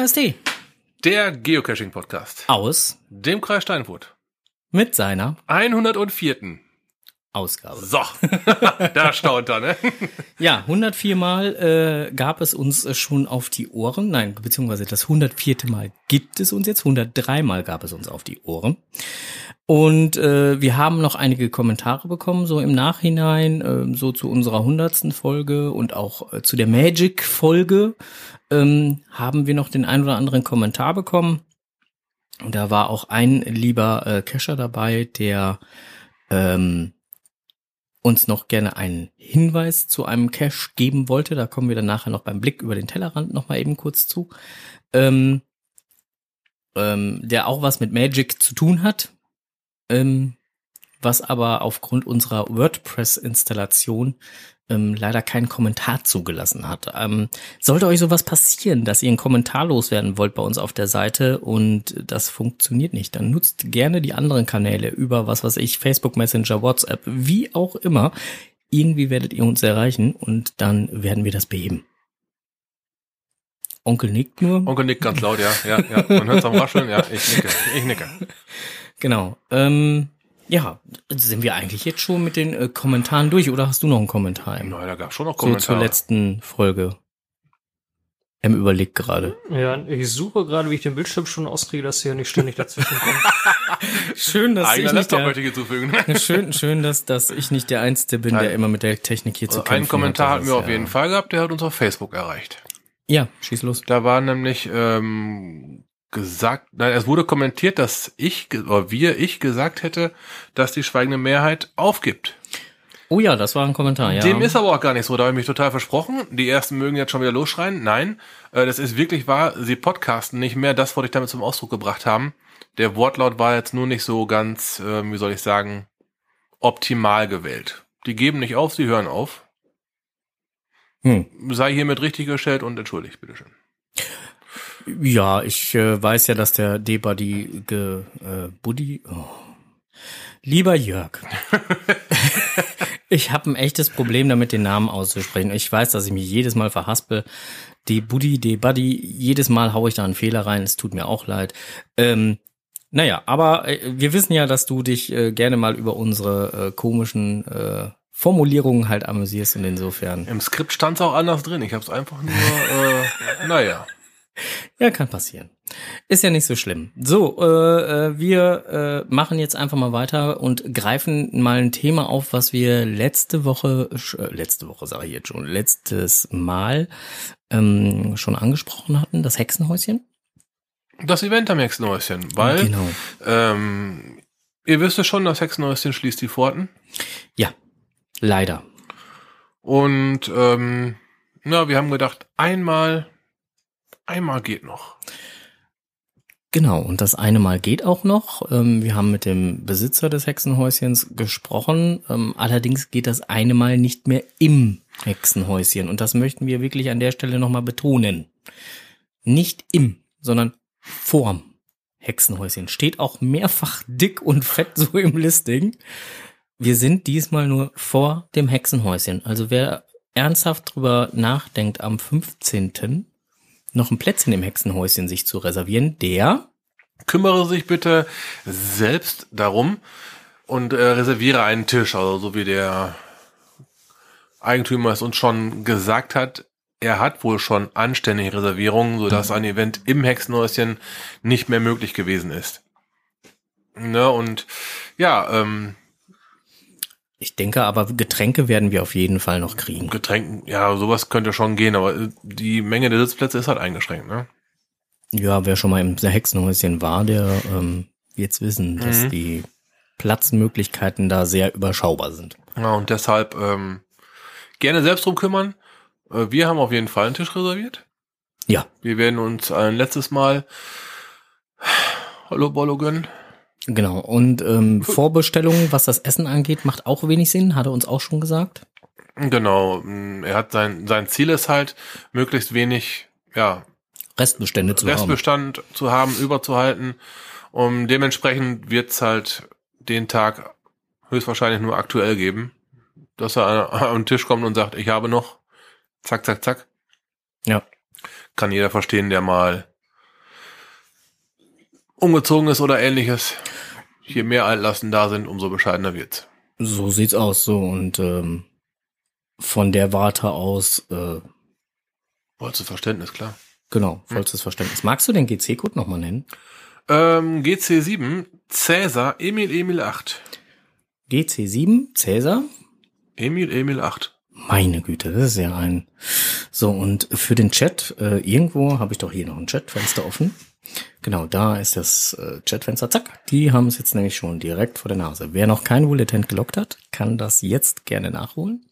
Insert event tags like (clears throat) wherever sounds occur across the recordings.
KST Der Geocaching-Podcast aus dem Kreis Steinfurt. mit seiner 104. Ausgabe. So, (laughs) da staunt er, ne? (laughs) Ja, 104 Mal äh, gab es uns äh, schon auf die Ohren. Nein, beziehungsweise das 104. Mal gibt es uns jetzt. 103 Mal gab es uns auf die Ohren. Und äh, wir haben noch einige Kommentare bekommen, so im Nachhinein, äh, so zu unserer hundertsten Folge und auch äh, zu der Magic-Folge ähm, haben wir noch den ein oder anderen Kommentar bekommen. Und da war auch ein lieber äh, Cacher dabei, der ähm, uns noch gerne einen Hinweis zu einem Cache geben wollte. Da kommen wir dann nachher noch beim Blick über den Tellerrand noch mal eben kurz zu. Ähm, ähm, der auch was mit Magic zu tun hat, ähm, was aber aufgrund unserer WordPress-Installation ähm, leider keinen Kommentar zugelassen hat. Ähm, sollte euch sowas passieren, dass ihr einen Kommentar loswerden wollt bei uns auf der Seite und das funktioniert nicht, dann nutzt gerne die anderen Kanäle über was weiß ich, Facebook Messenger, WhatsApp, wie auch immer. Irgendwie werdet ihr uns erreichen und dann werden wir das beheben. Onkel nickt nur. Onkel nickt ganz laut, ja, ja, ja. Man hört am Rascheln, ja, ich nicke, ich nicke. (laughs) Genau. Ähm, ja, sind wir eigentlich jetzt schon mit den äh, Kommentaren durch oder hast du noch einen Kommentar? Im, Na, da gab schon noch so zur Kommentare. letzten Folge. Em überlegt gerade. Ja, ich suche gerade, wie ich den Bildschirm schon auskriege, dass hier nicht ständig dazwischen kommt. (laughs) Schön, dass Eigener ich nicht der, möchte ich hinzufügen. (laughs) schön, schön, dass, dass ich nicht der Einzige bin, der Nein. immer mit der Technik hier zu Also kämpfen einen Kommentar hat. hatten wir ist, auf jeden Fall gehabt, der hat uns auf Facebook erreicht. Ja, schieß los. Da war nämlich ähm, gesagt, nein, es wurde kommentiert, dass ich oder wir, ich gesagt hätte, dass die schweigende Mehrheit aufgibt. Oh ja, das war ein Kommentar, ja. Dem ist aber auch gar nicht so, da habe ich mich total versprochen. Die ersten mögen jetzt schon wieder losschreien. Nein, äh, das ist wirklich wahr, sie podcasten nicht mehr, das wollte ich damit zum Ausdruck gebracht haben. Der Wortlaut war jetzt nur nicht so ganz, äh, wie soll ich sagen, optimal gewählt. Die geben nicht auf, sie hören auf. hm. Sei hiermit richtig gestellt und entschuldigt, bitteschön. Ja, ich äh, weiß ja, dass der D-Buddy ge, äh, Buddy. Oh. Lieber Jörg. (laughs) ich habe ein echtes Problem damit, den Namen auszusprechen. Ich weiß, dass ich mich jedes Mal verhaspel. D-Buddy, D-Buddy, jedes Mal haue ich da einen Fehler rein. Es tut mir auch leid. Ähm, naja, aber äh, wir wissen ja, dass du dich äh, gerne mal über unsere äh, komischen äh, Formulierungen halt amüsierst und insofern. Im Skript stand es auch anders drin. Ich habe es einfach nur, äh, (laughs) naja. Ja, kann passieren. Ist ja nicht so schlimm. So, äh, äh, wir äh, machen jetzt einfach mal weiter und greifen mal ein Thema auf, was wir letzte Woche, äh, letzte Woche sage ich jetzt schon, letztes Mal ähm, schon angesprochen hatten, das Hexenhäuschen. Das Event am Hexenhäuschen, weil Genau. ähm, ihr wisst ja schon, das Hexenhäuschen schließt die Pforten. Ja, leider. Und ähm, ja, wir haben gedacht, einmal, einmal geht noch. Genau, und das eine Mal geht auch noch. Ähm, wir haben mit dem Besitzer des Hexenhäuschens gesprochen. Ähm, allerdings geht das eine Mal nicht mehr im Hexenhäuschen. Und das möchten wir wirklich an der Stelle nochmal betonen. Nicht im, sondern vorm Hexenhäuschen. Steht auch mehrfach dick und fett so im Listing. Wir sind diesmal nur vor dem Hexenhäuschen. Also wer ernsthaft drüber nachdenkt, am 15 noch ein Plätzchen im Hexenhäuschen sich zu reservieren, der Kümmere sich bitte selbst darum und äh, reserviere einen Tisch, also so wie der Eigentümer es uns schon gesagt hat. Er hat wohl schon anständige Reservierungen, sodass ein Event im Hexenhäuschen nicht mehr möglich gewesen ist. Ne, und ja, ähm, ich denke aber, Getränke werden wir auf jeden Fall noch kriegen. Getränken, ja, sowas könnte schon gehen, aber äh, die Menge der Sitzplätze ist halt eingeschränkt, ne? Ja, wer schon mal im Hexenhäuschen war, der ähm, jetzt wissen, dass Mhm. die Platzmöglichkeiten da sehr überschaubar sind. Ja, und deshalb ähm, gerne selbst drum kümmern. Äh, wir haben auf jeden Fall einen Tisch reserviert. Ja, Wir werden uns ein letztes Mal Hallo Bollo gönnen. Genau. Und ähm, Vorbestellungen, was das Essen angeht, macht auch wenig Sinn, hat er uns auch schon gesagt. Genau, mh, er hat sein, sein Ziel ist halt, möglichst wenig, ja, Restbestände zu haben. Restbestand zu haben, überzuhalten. Und dementsprechend wird's halt den Tag höchstwahrscheinlich nur aktuell geben, dass er (laughs) an den Tisch kommt und sagt, ich habe noch, zack, zack, zack. Ja. Kann jeder verstehen, der mal umgezogen ist oder ähnliches. Je mehr Altlasten da sind, umso bescheidener wird's. So sieht's aus, so. Und ähm, von der Warte aus, äh, Wolltest du Verständnis, klar. genau, vollstes Verständnis. Magst du den GC-Code nochmal nennen? Ähm, GC7, Cäsar, Emil, Emil 8. GC7, Cäsar. Emil, Emil 8. Meine Güte, das ist ja ein. So, und für den Chat, äh, irgendwo habe ich doch hier noch ein Chatfenster offen. Genau, da ist das äh, Chatfenster. Zack, die haben es jetzt nämlich schon direkt vor der Nase. Wer noch kein Bulletin gelockt hat, kann das jetzt gerne nachholen.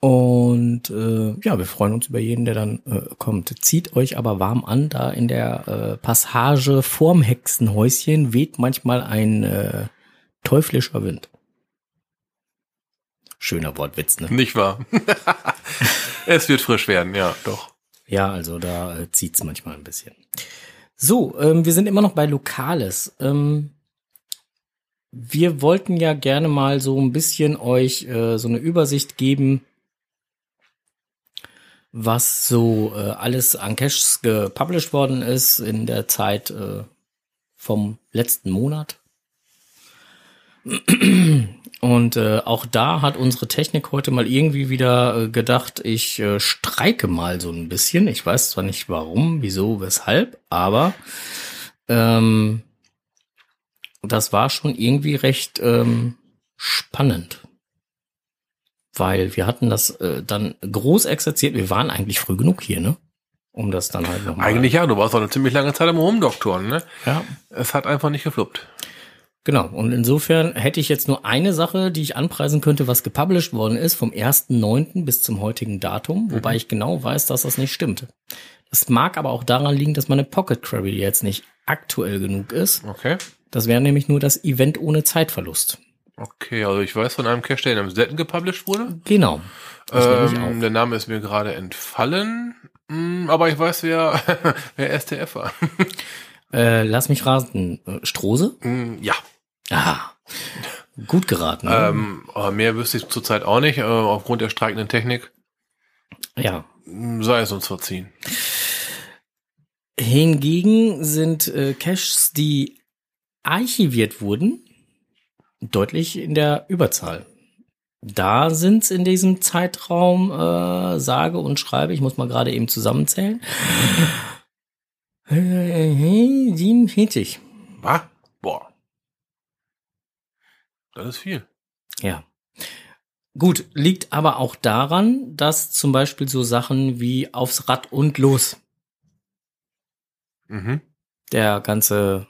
Und äh, ja, wir freuen uns über jeden, der dann äh, kommt. Zieht euch aber warm an, da in der äh, Passage vorm Hexenhäuschen weht manchmal ein äh, teuflischer Wind. Schöner Wortwitz, ne? Nicht wahr? (laughs) es wird frisch werden, ja, doch. Ja, also da äh, zieht's manchmal ein bisschen. So, ähm, wir sind immer noch bei Lokales. Ähm, wir wollten ja gerne mal so ein bisschen euch äh, so eine Übersicht geben, was so äh, alles an Caches gepublished worden ist in der Zeit äh, vom letzten Monat. Und äh, auch da hat unsere Technik heute mal irgendwie wieder äh, gedacht, ich äh, streike mal so ein bisschen. Ich weiß zwar nicht warum, wieso, weshalb, aber ähm, das war schon irgendwie recht ähm, spannend. Weil wir hatten das äh, dann groß exerziert. Wir waren eigentlich früh genug hier, ne? Um das dann halt nochmal. Eigentlich ja, du warst auch eine ziemlich lange Zeit im Rumdoktoren, ne? Ja, Es hat einfach nicht gefluppt. Genau, und insofern hätte ich jetzt nur eine Sache, die ich anpreisen könnte, was gepublished worden ist, vom 1.9. bis zum heutigen Datum, wobei ich genau weiß, dass das nicht stimmt. Das mag aber auch daran liegen, dass meine Pocket Query jetzt nicht aktuell genug ist. Okay. Das wäre nämlich nur das Event ohne Zeitverlust. Okay, also ich weiß von einem Cache, der in einem Setten gepublished wurde. Genau. Ähm, der Name ist mir gerade entfallen. Mm, Aber ich weiß, wer, (laughs) wer STF war. Äh, lass mich raten. Äh, Strose? Mm, ja. Ah, gut geraten. ne? Ähm, mehr wüsste ich zurzeit auch nicht, äh, aufgrund der streikenden Technik. ja. Sei es uns verziehen. Hingegen sind äh, Caches, die archiviert wurden, deutlich in der Überzahl. Da sind es in diesem Zeitraum, äh, sage und schreibe, ich muss mal gerade eben zusammenzählen, (laughs) äh, 47. Was? Boah. Das ist viel. Ja. Gut, liegt aber auch daran, dass zum Beispiel so Sachen wie aufs Rad und los, Mhm. der ganze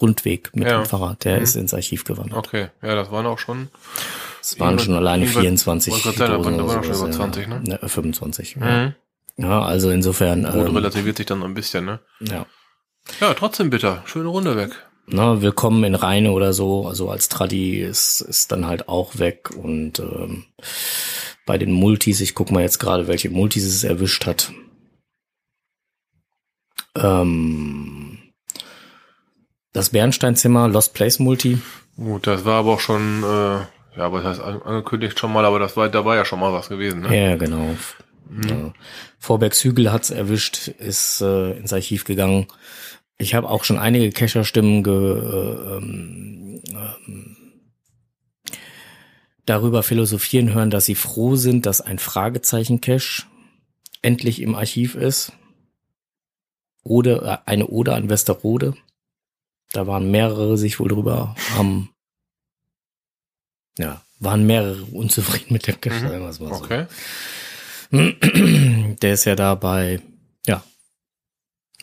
Rundweg mit Ja. dem Fahrrad, der Mhm. ist ins Archiv gewandert. Okay, ja, das waren auch schon. Es waren schon alleine irgendwas- 24 wollte gerade sagen, da Dosen waren- da oder waren schon über 20, ne? Ja, 25. Ja. Mhm. ja, also insofern, Gut, ähm, relativiert sich dann noch ein bisschen, ne? ja. Ja, trotzdem bitter. Schöne Runde weg. Na, willkommen in Rheine oder so, also als Tradi ist, ist dann halt auch weg und ähm, bei den Multis, ich guck mal jetzt gerade, welche Multis es erwischt hat. Ähm, das Bernsteinzimmer, Lost Place Multi, Gut, das war aber auch schon, äh, ja, aber das heißt an- angekündigt schon mal, aber das war, da war ja schon mal was gewesen, ne? Ja, genau. Ja. Vorbergshügel hat's erwischt, ist äh, ins Archiv gegangen. Ich habe auch schon einige Cacher-Stimmen ge, äh, ähm, ähm, darüber philosophieren hören, dass sie froh sind, dass ein Fragezeichen-Cache endlich im Archiv ist. Oder äh, eine Ode an Westerrode. Da waren mehrere sich wohl drüber am ja, waren mehrere unzufrieden mit dem Cache, Mhm. sagen wir es mal so. Okay. Der ist ja da bei, ja,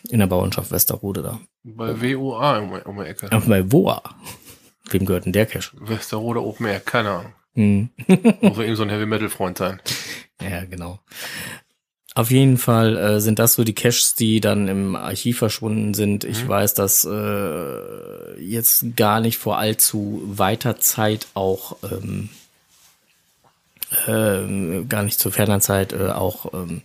in der Bauernschaft Westerrode da. Bei WOA um, um die Ecke. Aber bei Woa. Wem gehört denn der Cache? Westerrode Open Air, keine Ahnung. Hm. (laughs) Muss eben so ein Heavy Metal Freund sein. Ja, genau. Auf jeden Fall äh, sind das so die Caches, die dann im Archiv verschwunden sind. Ich Mhm. weiß, dass äh, jetzt gar nicht vor allzu weiter Zeit auch ähm, ähm, gar nicht zu ferner Zeit äh, auch ähm,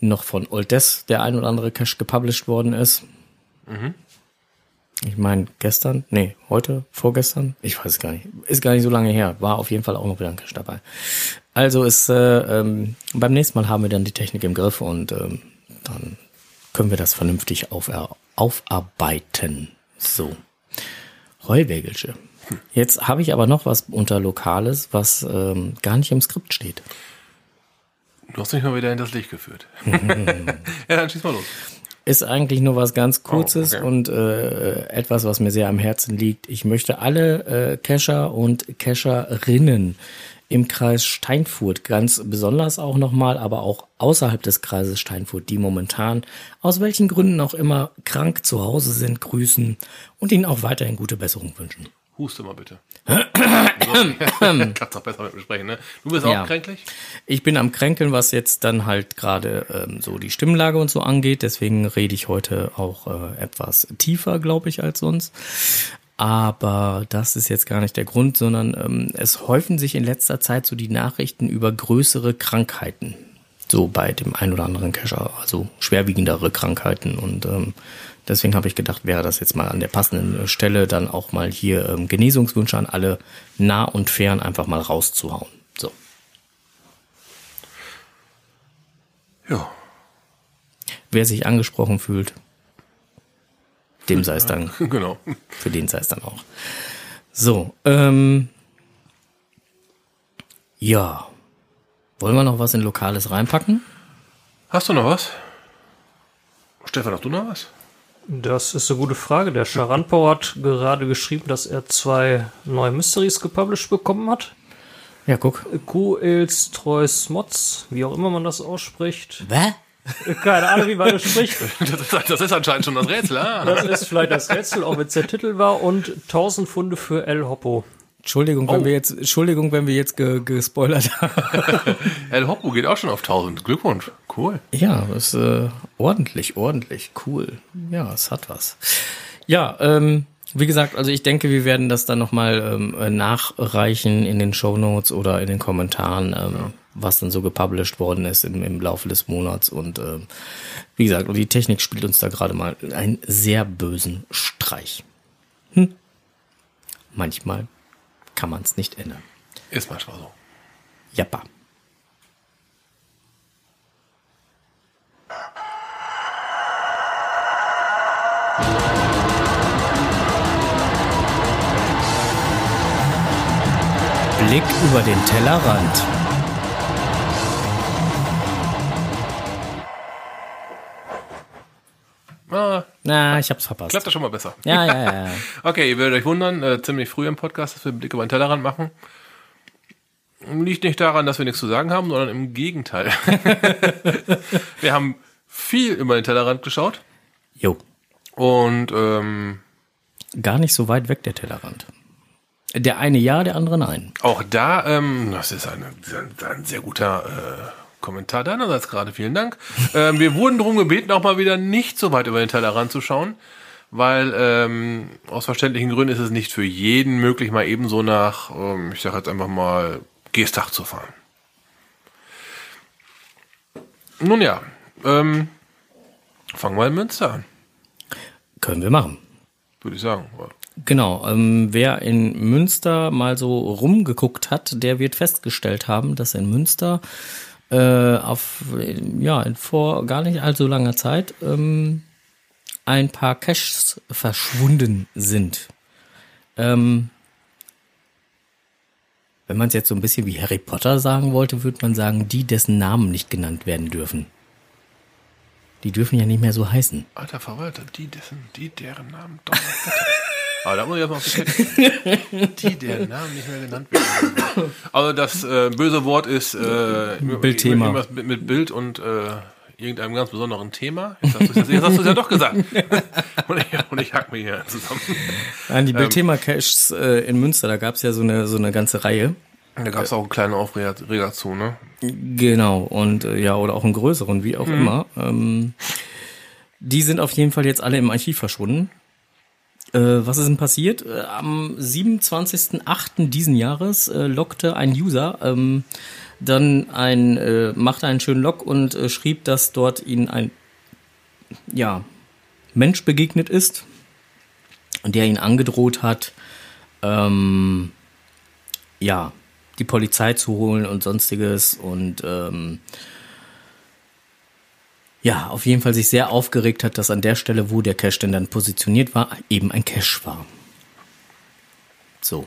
noch von Old Death der ein oder andere Cache gepublished worden ist. Mhm. Ich meine, gestern, nee, heute, vorgestern, ich weiß es gar nicht, ist gar nicht so lange her, war auf jeden Fall auch noch wieder ein Cache dabei. Also ist, äh, ähm, beim nächsten Mal haben wir dann die Technik im Griff und ähm, dann können wir das vernünftig aufer aufarbeiten. So. Heuwägelsche. Jetzt habe ich aber noch was unter Lokales, was ähm, gar nicht im Skript steht. Du hast mich mal wieder in das Licht geführt. (laughs) ja, dann schieß mal los. Ist eigentlich nur was ganz Kurzes Oh, okay. und äh, etwas, was mir sehr am Herzen liegt. Ich möchte alle äh, Cacher und Cacherinnen im Kreis Steinfurt ganz besonders auch nochmal, aber auch außerhalb des Kreises Steinfurt, die momentan aus welchen Gründen auch immer krank zu Hause sind, grüßen und ihnen auch weiterhin gute Besserung wünschen. Huste mal bitte. (coughs) Kannst doch besser mit mir sprechen, ne? Du bist Ja. auch kränklich? Ich bin am Kränkeln, was jetzt dann halt gerade ähm, so die Stimmlage und so angeht. Deswegen rede ich heute auch äh, etwas tiefer, glaube ich, als sonst. Aber das ist jetzt gar nicht der Grund, sondern ähm, es häufen sich in letzter Zeit so die Nachrichten über größere Krankheiten. So bei dem ein oder anderen Kescher, also schwerwiegendere Krankheiten. Und ähm, deswegen habe ich gedacht, wäre das jetzt mal an der passenden Stelle dann auch mal hier ähm, Genesungswünsche an alle nah und fern einfach mal rauszuhauen. So. Ja. Wer sich angesprochen fühlt, dem sei es dann, (laughs) Genau. für den sei es dann auch. So, ähm, ja. Wollen wir noch was in Lokales reinpacken? Hast du noch was? Stefan, hast du noch was? Das ist eine gute Frage. Der Charanpau hat gerade geschrieben, dass er zwei neue Mysteries gepublished bekommen hat. Ja, guck. Kuels Treus Mods, wie auch immer man das ausspricht. Hä? Keine Ahnung, wie man das spricht. (laughs) Das ist, das ist anscheinend schon das Rätsel, ah. Das ist vielleicht das Rätsel, auch wenn es der Titel war. Und 1000 Pfunde für El Hoppo. Entschuldigung, wenn Oh. wir jetzt, Entschuldigung, wenn wir jetzt ge gespoilert haben. (laughs) El Hoppo geht auch schon auf 1000. Glückwunsch. Cool. Ja, ist äh, ordentlich, ordentlich, cool. Ja, es hat was. Ja, ähm, wie gesagt, also ich denke, wir werden das dann nochmal ähm, äh, nachreichen in den Shownotes oder in den Kommentaren, ähm, was dann so gepublished worden ist im, im Laufe des Monats. Und ähm, wie gesagt, die Technik spielt uns da gerade mal einen sehr bösen Streich. Hm. Manchmal kann man es nicht ändern. Ist manchmal so. Jappa. Blick über den Tellerrand. Ah, Na, ich hab's verpasst. klappt das schon mal besser. Ja, ja, ja. ja. (laughs) Okay, ihr werdet euch wundern, äh, ziemlich früh im Podcast, dass wir einen Blick über den Tellerrand machen. Liegt nicht daran, dass wir nichts zu sagen haben, sondern im Gegenteil. (laughs) wir haben viel über den Tellerrand geschaut Jo, und ähm, gar nicht so weit weg der Tellerrand. Der eine ja, der andere nein. auch da, ähm, das ist ein, ein, ein sehr guter äh, Kommentar deinerseits gerade, vielen Dank. ähm, wir wurden darum gebeten, auch mal wieder nicht so weit über den Tellerrand zu schauen, weil ähm, aus verständlichen Gründen ist es nicht für jeden möglich, mal ebenso nach, ähm, ich sage jetzt einfach mal, Geestach zu fahren. Nun ja, ähm, fangen wir in Münster an, Können wir machen. würde ich sagen. Genau, ähm, wer in Münster mal so rumgeguckt hat, der wird festgestellt haben, dass in Münster äh, auf ja vor gar nicht allzu langer Zeit ähm, ein paar Caches verschwunden sind. Ähm, wenn man es jetzt so ein bisschen wie Harry Potter sagen wollte, würde man sagen, die, dessen Namen nicht genannt werden dürfen. Die dürfen ja nicht mehr so heißen. Alter Verwalter, die dessen, die deren Namen doch (laughs) Aber da muss ich erstmal auf die Kette. (laughs) Die deren Namen nicht mehr genannt werden. Also das äh, böse Wort ist äh, Bildthema. mit, mit Bild und äh, irgendeinem ganz besonderen Thema. Jetzt hast du es du's ja doch gesagt. (laughs) und, ich, und ich hack mir hier zusammen. Nein, die Bildthema Caches äh, in Münster, da gab's ja so eine so eine ganze Reihe. Da gab es auch einen kleinen Aufreger Reger zu, ne? Genau, und äh, ja, oder auch einen größeren, wie auch immer. Ähm, die sind auf jeden Fall jetzt alle im Archiv verschwunden. Äh, was ist denn passiert? Äh, am 27.08. diesen Jahres äh, lockte ein User ähm, dann ein, äh, machte einen schönen Log und äh, schrieb, dass dort ihnen ein ja, Mensch begegnet ist, der ihn angedroht hat, ähm, ja, die Polizei zu holen und sonstiges und ähm, ja, auf jeden Fall sich sehr aufgeregt hat, dass an der Stelle, wo der Cache denn dann positioniert war, eben ein Cache war. So.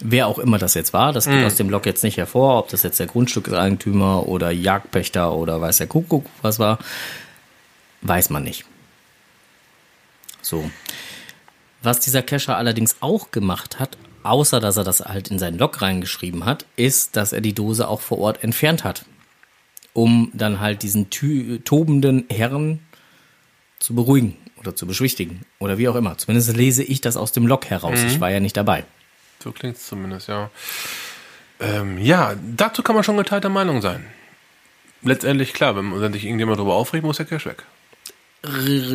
Wer auch immer das jetzt war, das geht aus dem Log jetzt nicht hervor, ob das jetzt der Grundstückseigentümer oder Jagdpächter oder weiß der Kuckuck was war, weiß man nicht. So. Was dieser Cacher allerdings auch gemacht hat, außer dass er das halt in seinen Log reingeschrieben hat, ist, dass er die Dose auch vor Ort entfernt hat, um dann halt diesen tobenden Herren zu beruhigen oder zu beschwichtigen oder wie auch immer. Zumindest lese ich das aus dem Log heraus. Ich war ja nicht dabei. So klingt es zumindest, ja. Ähm, ja, dazu kann man schon geteilter Meinung sein. Letztendlich, klar, wenn, wenn sich irgendjemand darüber aufregt, muss der Cash weg.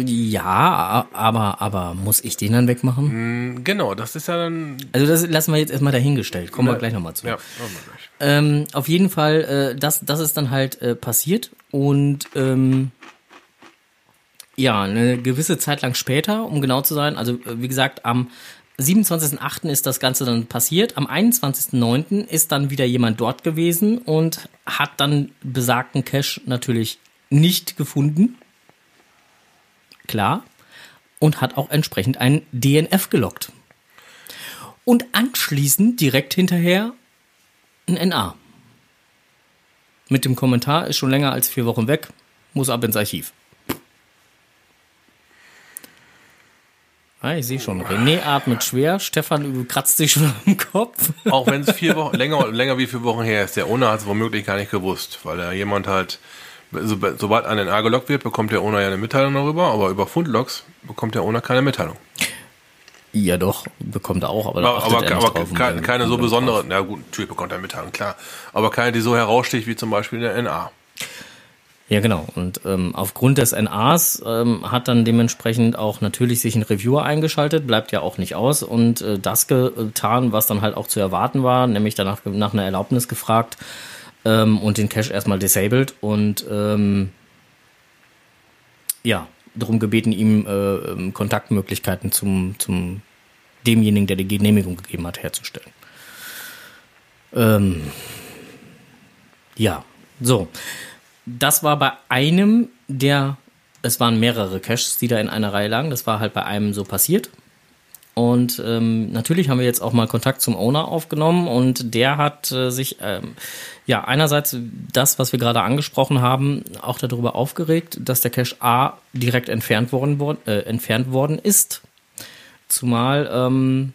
Ja, aber, aber muss ich den dann wegmachen? Hm, Genau, das ist ja dann. Also das lassen wir jetzt erstmal dahingestellt. Kommen wir gleich nochmal zu. Ja, gleich. Ähm, auf jeden Fall, äh, das, das ist dann halt äh, passiert und ähm, ja, eine gewisse Zeit lang später, um genau zu sein, also äh, wie gesagt, am 27.08. ist das Ganze dann passiert. Am 21.09. ist dann wieder jemand dort gewesen und hat dann besagten Cache natürlich nicht gefunden. Klar. Und hat auch entsprechend einen DNF gelockt. Und anschließend direkt hinterher ein NA. Mit dem Kommentar ist schon länger als vier Wochen weg, muss ab ins Archiv. Ah, ich sehe schon. René atmet schwer, Stefan kratzt sich schon am Kopf. Auch wenn es vier Wochen, länger, länger wie vier Wochen her ist. Der Owner hat es womöglich gar nicht gewusst, weil da jemand halt, so, sobald ein NA gelockt wird, bekommt der Owner ja eine Mitteilung darüber, aber über Fundlogs bekommt der Owner keine Mitteilung. Ja, doch, bekommt er auch, aber Aber, aber, er aber drauf keine, keine so er besondere, na gut, natürlich bekommt er eine Mitteilung, klar. Aber keine, die so heraussticht wie zum Beispiel der NA. Ja, genau. Und ähm, aufgrund des NAs ähm, hat dann dementsprechend auch natürlich sich ein Reviewer eingeschaltet, bleibt ja auch nicht aus und äh, das getan, was dann halt auch zu erwarten war, nämlich danach nach einer Erlaubnis gefragt ähm, und den Cache erstmal disabled und ähm, ja, darum gebeten, ihm äh, ähm, Kontaktmöglichkeiten zum, zum demjenigen, der die Genehmigung gegeben hat, herzustellen. Ähm, ja, so. Das war bei einem der, es waren mehrere Caches, die da in einer Reihe lagen. Das war halt bei einem so passiert. Und ähm, natürlich haben wir jetzt auch mal Kontakt zum Owner aufgenommen und der hat äh, sich ähm, ja einerseits das, was wir gerade angesprochen haben, auch darüber aufgeregt, dass der Cache A direkt entfernt worden, äh, entfernt worden ist. Zumal ähm,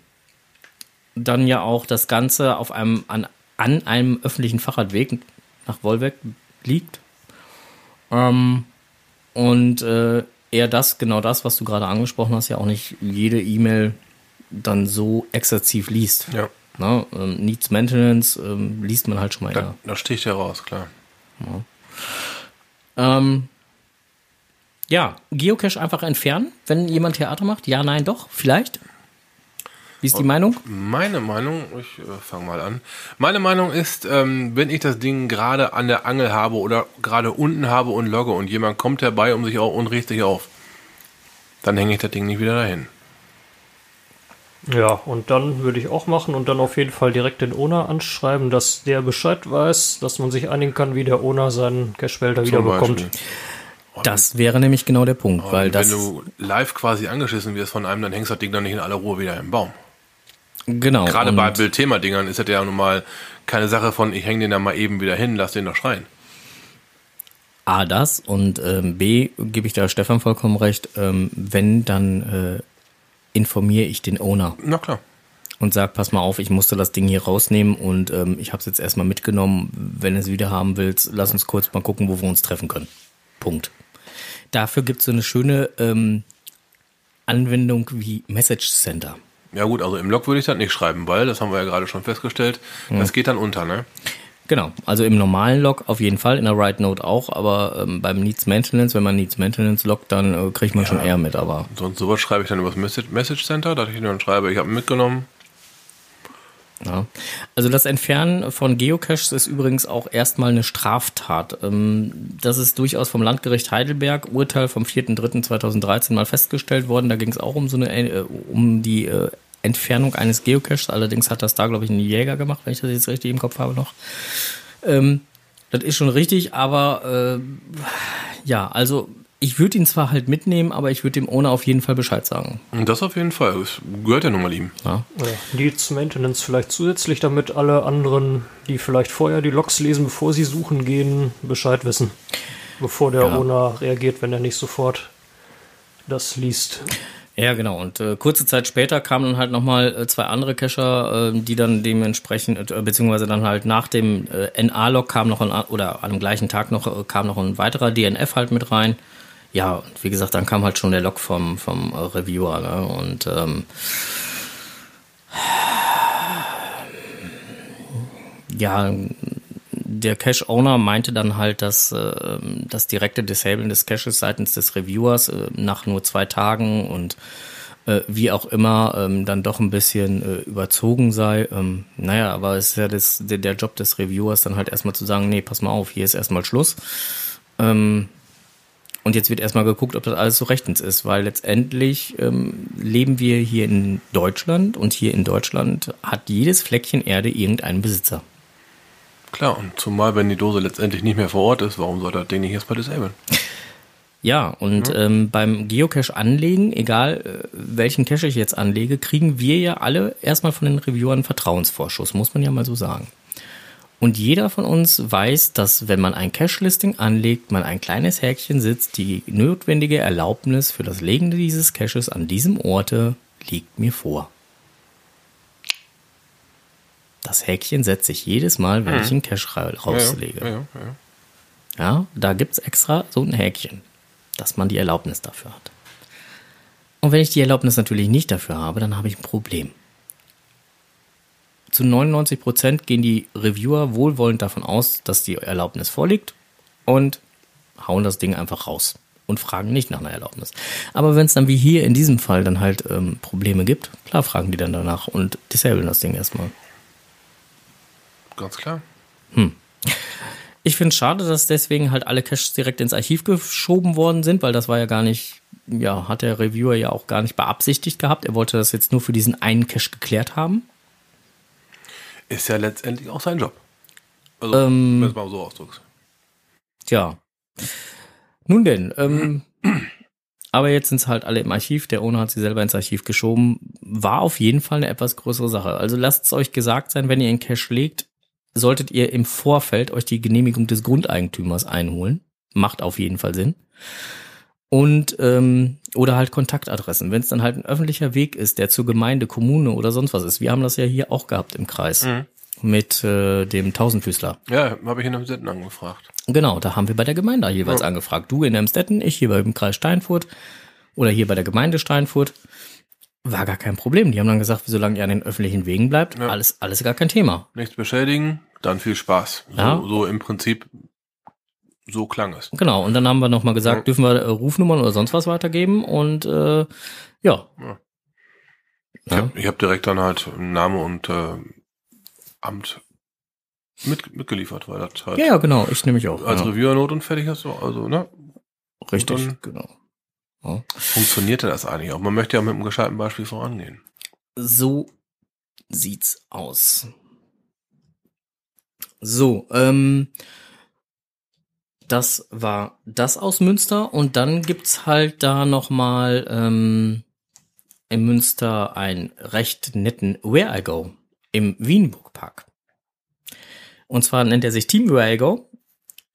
dann ja auch das Ganze auf einem an, an einem öffentlichen Fahrradweg nach Wolbeck liegt. Ähm, und äh, er das, genau das, was du gerade angesprochen hast, ja auch nicht jede E-Mail dann so exzessiv liest. Ja. Ne? Ähm, Needs Maintenance ähm, liest man halt schon mal Da, eher. da sticht er raus, klar. Ähm, ja, Geocache einfach entfernen, wenn jemand Theater macht? Ja, nein, doch, vielleicht. Wie ist die Meinung? Meine Meinung, ich äh, fange mal an. Meine Meinung ist, ähm, wenn ich das Ding gerade an der Angel habe oder gerade unten habe und logge und jemand kommt herbei um sich auch und regt sich auf, dann hänge ich das Ding nicht wieder dahin. Ja, und dann würde ich auch machen und dann auf jeden Fall direkt den Owner anschreiben, dass der Bescheid weiß, dass man sich einigen kann, wie der Owner seinen Cashwälder wieder bekommt. Das wäre nämlich genau der Punkt, weil das wenn du live quasi angeschissen wirst von einem, dann hängst das Ding dann nicht in aller Ruhe wieder im Baum. genau Gerade bei Bildthema-Dingern ist das ja nun mal keine Sache von, ich hänge den da mal eben wieder hin, lass den doch schreien. A, das und ähm, B, gebe ich da Stefan vollkommen recht, ähm, wenn, dann äh, informiere ich den Owner Na klar. und sag, pass mal auf, ich musste das Ding hier rausnehmen und ähm, ich habe es jetzt erstmal mitgenommen. Wenn du es wieder haben willst, lass uns kurz mal gucken, wo wir uns treffen können. Punkt. Dafür gibt es so eine schöne ähm, Anwendung wie Message Center. Ja gut, also im Log würde ich das nicht schreiben, weil, das haben wir ja gerade schon festgestellt, das geht dann unter, ne? Genau, also im normalen Log auf jeden Fall, in der Write Note auch, aber ähm, beim Needs Maintenance, wenn man Needs Maintenance loggt, dann äh, kriegt man schon eher mit, aber Sonst sowas schreibe ich dann über das Message, Center, dass ich dann schreibe, ich habe ihn mitgenommen. Ja. Also das Entfernen von Geocaches ist übrigens auch erstmal eine Straftat. Ähm, Das ist durchaus vom Landgericht Heidelberg, Urteil vom 4.3.2013 mal festgestellt worden. Da ging es auch um so eine, äh, um die äh, Entfernung eines Geocaches. Allerdings hat das da, glaube ich, ein Jäger gemacht, wenn ich das jetzt richtig im Kopf habe noch. Ähm, Das ist schon richtig, aber äh, Ja, also ich würde ihn zwar halt mitnehmen, aber ich würde dem Owner auf jeden Fall Bescheid sagen. Und das auf jeden Fall. Das gehört ja nun mal ihm. Ja. Ja, Needs Maintenance vielleicht zusätzlich, damit alle anderen, die vielleicht vorher die Logs lesen, bevor sie suchen gehen, Bescheid wissen. Bevor der Ja. Owner reagiert, wenn er nicht sofort das liest. Ja, genau. Und äh, kurze Zeit später kamen dann halt nochmal äh, zwei andere Cacher, äh, die dann dementsprechend, äh, beziehungsweise dann halt nach dem äh, NA-Log kam noch ein, oder am gleichen Tag noch, äh, kam noch ein weiterer DNF halt mit rein. Ja, und wie gesagt, dann kam halt schon der Log vom, vom äh, Reviewer, ne? Und ähm, ja, der Cache-Owner meinte dann halt, dass äh, das direkte Disablen des Caches seitens des Reviewers äh, nach nur zwei Tagen und äh, wie auch immer ähm, dann doch ein bisschen äh, überzogen sei. Ähm, naja, aber es ist ja das, der, der Job des Reviewers dann halt erstmal zu sagen, nee, pass mal auf, hier ist erstmal Schluss. Ähm, und jetzt wird erstmal geguckt, ob das alles so rechtens ist, weil letztendlich ähm, leben wir hier in Deutschland und hier in Deutschland hat jedes Fleckchen Erde irgendeinen Besitzer. Klar, und zumal, wenn die Dose letztendlich nicht mehr vor Ort ist, warum soll das Ding nicht erstmal disablen? Ja, und ähm, beim Geocache anlegen, egal äh, welchen Cache ich jetzt anlege, kriegen wir ja alle erstmal von den Reviewern Vertrauensvorschuss, muss man ja mal so sagen. Und jeder von uns weiß, dass wenn man ein Cache-Listing anlegt, man ein kleines Häkchen sitzt, die notwendige Erlaubnis für das Legen dieses Caches an diesem Orte liegt mir vor. Das Häkchen setze ich jedes Mal, wenn ich einen Cache ra rauslege. Ja, ja, ja, ja. Da gibt's extra so ein Häkchen, dass man die Erlaubnis dafür hat. Und wenn ich die Erlaubnis natürlich nicht dafür habe, dann habe ich ein Problem. Zu 99 Prozent gehen die Reviewer wohlwollend davon aus, dass die Erlaubnis vorliegt und hauen das Ding einfach raus und fragen nicht nach einer Erlaubnis. Aber wenn es dann wie hier in diesem Fall dann halt ähm, Probleme gibt, klar fragen die dann danach und disablen das Ding erstmal. Ganz klar. Ich finde es schade, dass deswegen halt alle Caches direkt ins Archiv geschoben worden sind, weil das war ja gar nicht, ja, hat der Reviewer ja auch gar nicht beabsichtigt gehabt. Er wollte das jetzt nur für diesen einen Cache geklärt haben. Ist ja letztendlich auch sein Job. Also, Ähm, wenn du es mal so ausdrückst. Tja. Nun denn, ähm, aber jetzt sind es halt alle im Archiv. Der Owner hat sie selber ins Archiv geschoben. War auf jeden Fall eine etwas größere Sache. Also lasst es euch gesagt sein, wenn ihr einen Cache legt, solltet ihr im Vorfeld euch die Genehmigung des Grundeigentümers einholen. Macht auf jeden Fall Sinn. Und ähm, oder halt Kontaktadressen. Wenn es dann halt ein öffentlicher Weg ist, der zur Gemeinde, Kommune oder sonst was ist. Wir haben das ja hier auch gehabt im Kreis Mhm. mit äh, dem Tausendfüßler. Ja, habe ich in Sitten angefragt. Genau, da haben wir bei der Gemeinde jeweils Ja. angefragt. Du in Emstetten, ich hier beim Kreis Steinfurt oder hier bei der Gemeinde Steinfurt. War gar kein Problem. Die haben dann gesagt, solange ihr an den öffentlichen Wegen bleibt, Ja. alles, alles gar kein Thema. Nichts beschädigen, dann viel Spaß. So, Ja. so im Prinzip, so klang es. Genau, und dann haben wir nochmal gesagt, Ja. dürfen wir äh, Rufnummern oder sonst was weitergeben und äh, ja. Ja. Ich habe hab direkt dann halt Name und äh, Amt mit, mitgeliefert, weil das halt ja, ja, genau, ich nehme mich auch. als ja. Reviewer-Not und fertig hast du, also, ne? Richtig, dann- genau. Ja. Funktionierte das eigentlich auch? Man möchte ja mit einem gescheiten Beispiel vorangehen. So sieht's aus. So, ähm, das war das aus Münster und dann gibt's halt da noch mal ähm, in Münster einen recht netten Where I Go im Wienburg Park. Und zwar nennt er sich Team Where I Go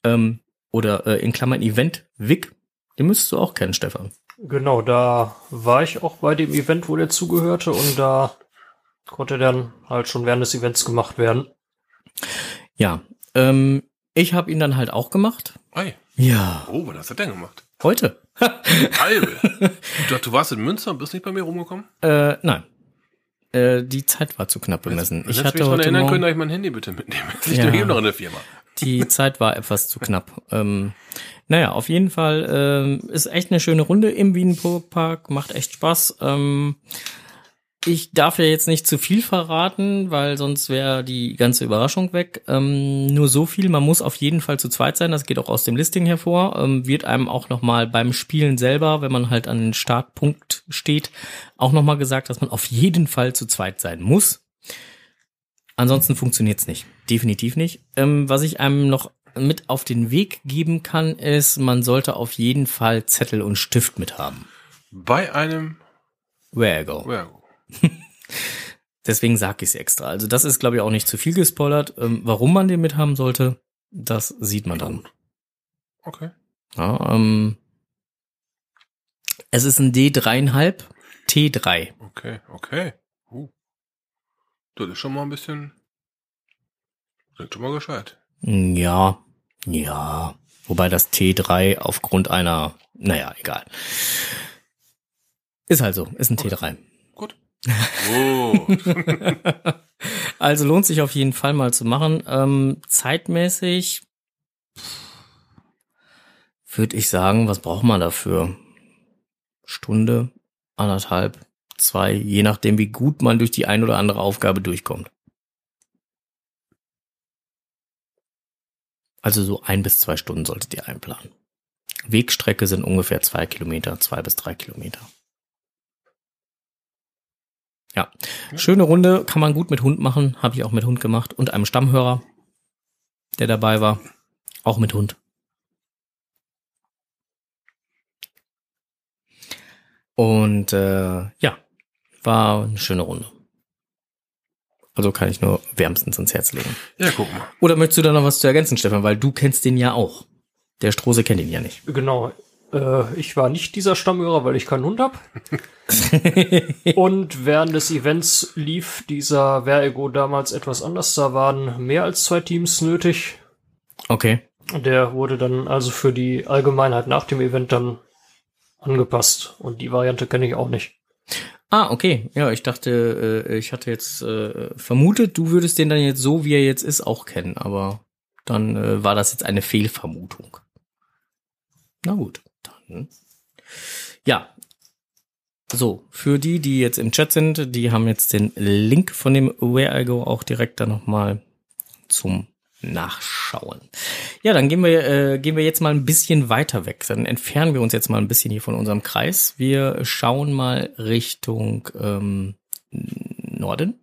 ähm, oder äh, in Klammern Event Vic. Den müsstest du auch kennen, Stefan. Genau, da war ich auch bei dem Event, wo der zugehörte und da konnte dann halt schon während des Events gemacht werden. Ja, ähm, ich habe ihn dann halt auch gemacht. Ei, Ja, oh, was hast du denn gemacht? heute. (laughs) Albe. du, du warst in Münster und bist nicht bei mir rumgekommen? Äh, nein. Äh, die Zeit war zu knapp bemessen. Ich Ich hätte mich hatte daran erinnern können, dass ich mein Handy bitte mitnehme. Das liegt Ja. doch eben noch in der Firma. Die Zeit war etwas zu knapp. Ähm, naja, auf jeden Fall ähm, ist echt eine schöne Runde im Wienburg Park, macht echt Spaß. Ähm, ich darf ja jetzt nicht zu viel verraten, weil sonst wäre die ganze Überraschung weg. Ähm, nur so viel, man muss auf jeden Fall zu zweit sein, das geht auch aus dem Listing hervor. Ähm, wird einem auch nochmal beim Spielen selber, wenn man halt an den Startpunkt steht, auch nochmal gesagt, dass man auf jeden Fall zu zweit sein muss. Ansonsten funktioniert's nicht. Definitiv nicht. Ähm, was ich einem noch mit auf den Weg geben kann, ist, man sollte auf jeden Fall Zettel und Stift mit haben. Bei einem Where I go. ja, (laughs) Deswegen sage ich es extra. Also das ist, glaube ich, auch nicht zu viel gespoilert. Ähm, warum man den mit haben sollte, das sieht man dann. Okay. Ja, ähm, es ist ein D3,5 T3. Okay, okay. Uh. Das ist schon mal ein bisschen. Klingt schon mal gescheit. Ja, ja. Wobei das T3 aufgrund einer, naja, egal. Ist halt so, ist ein T3. Gut. Gut. (laughs) Also lohnt sich auf jeden Fall mal zu machen. Ähm, zeitmäßig würde ich sagen, was braucht man dafür? Stunde, anderthalb, zwei, je nachdem, wie gut man durch die ein oder andere Aufgabe durchkommt. Also so ein bis zwei Stunden solltet ihr einplanen. Wegstrecke sind ungefähr zwei Kilometer, zwei bis drei Kilometer. Ja, schöne Runde, kann man gut mit Hund machen, habe ich auch mit Hund gemacht und einem Stammhörer, der dabei war, auch mit Hund. Und äh, ja, war eine schöne Runde. Also kann ich nur wärmstens ins Herz legen. ja, guck mal. Oder möchtest du da noch was zu ergänzen, Stefan? Weil du kennst den ja auch. Der Strose kennt ihn ja nicht. Genau. Äh, ich war nicht dieser Stammhörer, weil ich keinen Hund hab. (laughs) Und während des Events lief dieser Verego damals etwas anders. Da waren mehr als zwei Teams nötig. Okay. Der wurde dann also für die Allgemeinheit nach dem Event dann angepasst. Und die Variante kenne ich auch nicht. Ah, okay. Ja, ich dachte, äh, ich hatte jetzt äh, vermutet, du würdest den dann jetzt so, wie er jetzt ist, auch kennen. Aber dann äh, war das jetzt eine Fehlvermutung. Na gut, dann. Ja. So, für die, die jetzt im Chat sind, die haben jetzt den Link von dem Where I Go auch direkt dann nochmal zum Nachschauen. Ja, dann gehen wir, äh, gehen wir jetzt mal ein bisschen weiter weg. Dann entfernen wir uns jetzt mal ein bisschen hier von unserem Kreis. Wir schauen mal Richtung ähm, Norden.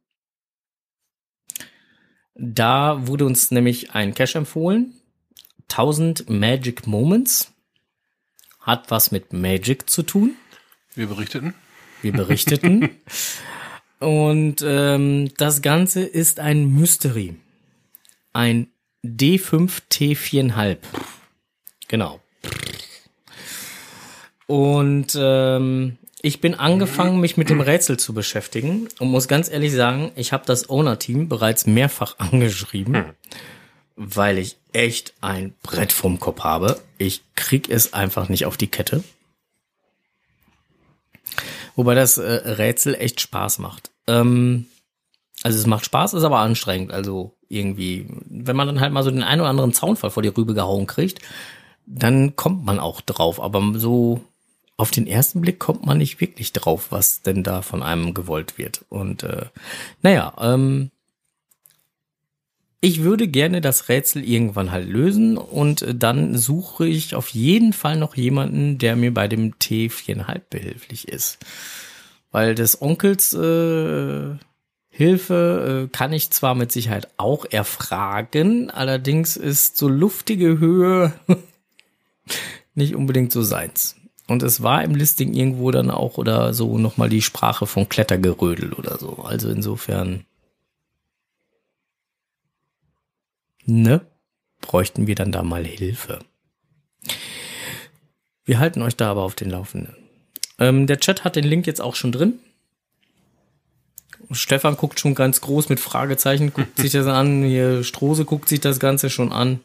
Da wurde uns nämlich ein Cache empfohlen. 1000 Magic Moments. Hat was mit Magic zu tun. Wir berichteten. Wir berichteten. (laughs) Und ähm, das Ganze ist ein Mystery. Ein D5 T4,5. Genau. Und ähm, ich bin angefangen, mich mit dem Rätsel zu beschäftigen und muss ganz ehrlich sagen, ich habe das Owner-Team bereits mehrfach (laughs) angeschrieben, weil ich echt ein Brett vom Kopf habe. Ich krieg es einfach nicht auf die Kette. Wobei das äh, Rätsel echt Spaß macht. Ähm, also es macht Spaß, ist aber anstrengend. Also irgendwie, wenn man dann halt mal so den einen oder anderen Zaunfall vor die Rübe gehauen kriegt, dann kommt man auch drauf. Aber so auf den ersten Blick kommt man nicht wirklich drauf, was denn da von einem gewollt wird. Und äh, naja, ähm, ich würde gerne das Rätsel irgendwann halt lösen und äh, dann suche ich auf jeden Fall noch jemanden, der mir bei dem T4,5 behilflich ist. Weil des Onkels äh, Hilfe äh, kann ich zwar mit Sicherheit auch erfragen, allerdings ist so luftige Höhe (laughs) nicht unbedingt so seins. Und es war im Listing irgendwo dann auch oder so nochmal die Sprache von Klettergerödel oder so. Also insofern, ne, bräuchten wir dann da mal Hilfe. Wir halten euch da aber auf den Laufenden. Ähm, der Chat hat den Link jetzt auch schon drin. Stefan guckt schon ganz groß mit Fragezeichen, guckt (laughs) sich das an. Hier Strose guckt sich das Ganze schon an.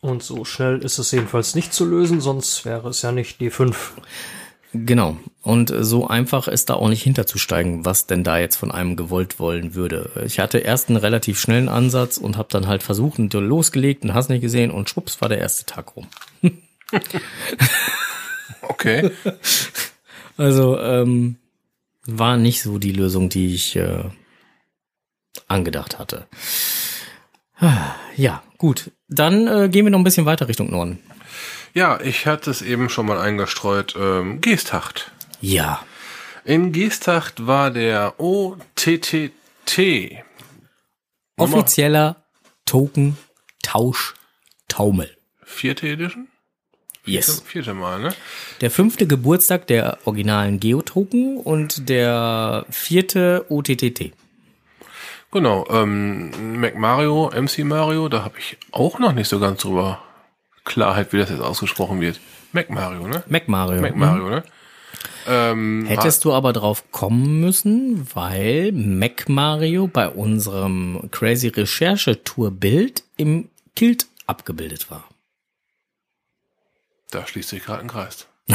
Und so schnell ist es jedenfalls nicht zu lösen, sonst wäre es ja nicht D5. Genau. Und so einfach ist da auch nicht hinterzusteigen, was denn da jetzt von einem gewollt wollen würde. Ich hatte erst einen relativ schnellen Ansatz und habe dann halt versucht und losgelegt und hast nicht gesehen und schwupps war der erste Tag rum. (laughs) Okay. (laughs) Also ähm, war nicht so die Lösung, die ich äh, angedacht hatte. Ja, gut. Dann äh, gehen wir noch ein bisschen weiter Richtung Norden. Ja, ich hatte es eben schon mal eingestreut. Ähm, Geesthacht. Ja. In Geesthacht war der OTTT. Offizieller Token Tausch Taumel. Vierte Edition? Yes. Vierte Mal, ne? Der fünfte Geburtstag der originalen Geotoken und der vierte OTTT. Genau, ähm, Mac Mario, MC Mario, da habe ich auch noch nicht so ganz drüber Klarheit, wie das jetzt ausgesprochen wird. Mac Mario, ne? Mac Mario. Mac Mhm. Mario, ne? Ähm, Hättest du aber drauf kommen müssen, weil Mac Mario bei unserem Crazy Recherche Tour Bild im Kilt abgebildet war. Da schließt sich gerade ein Kreis. ich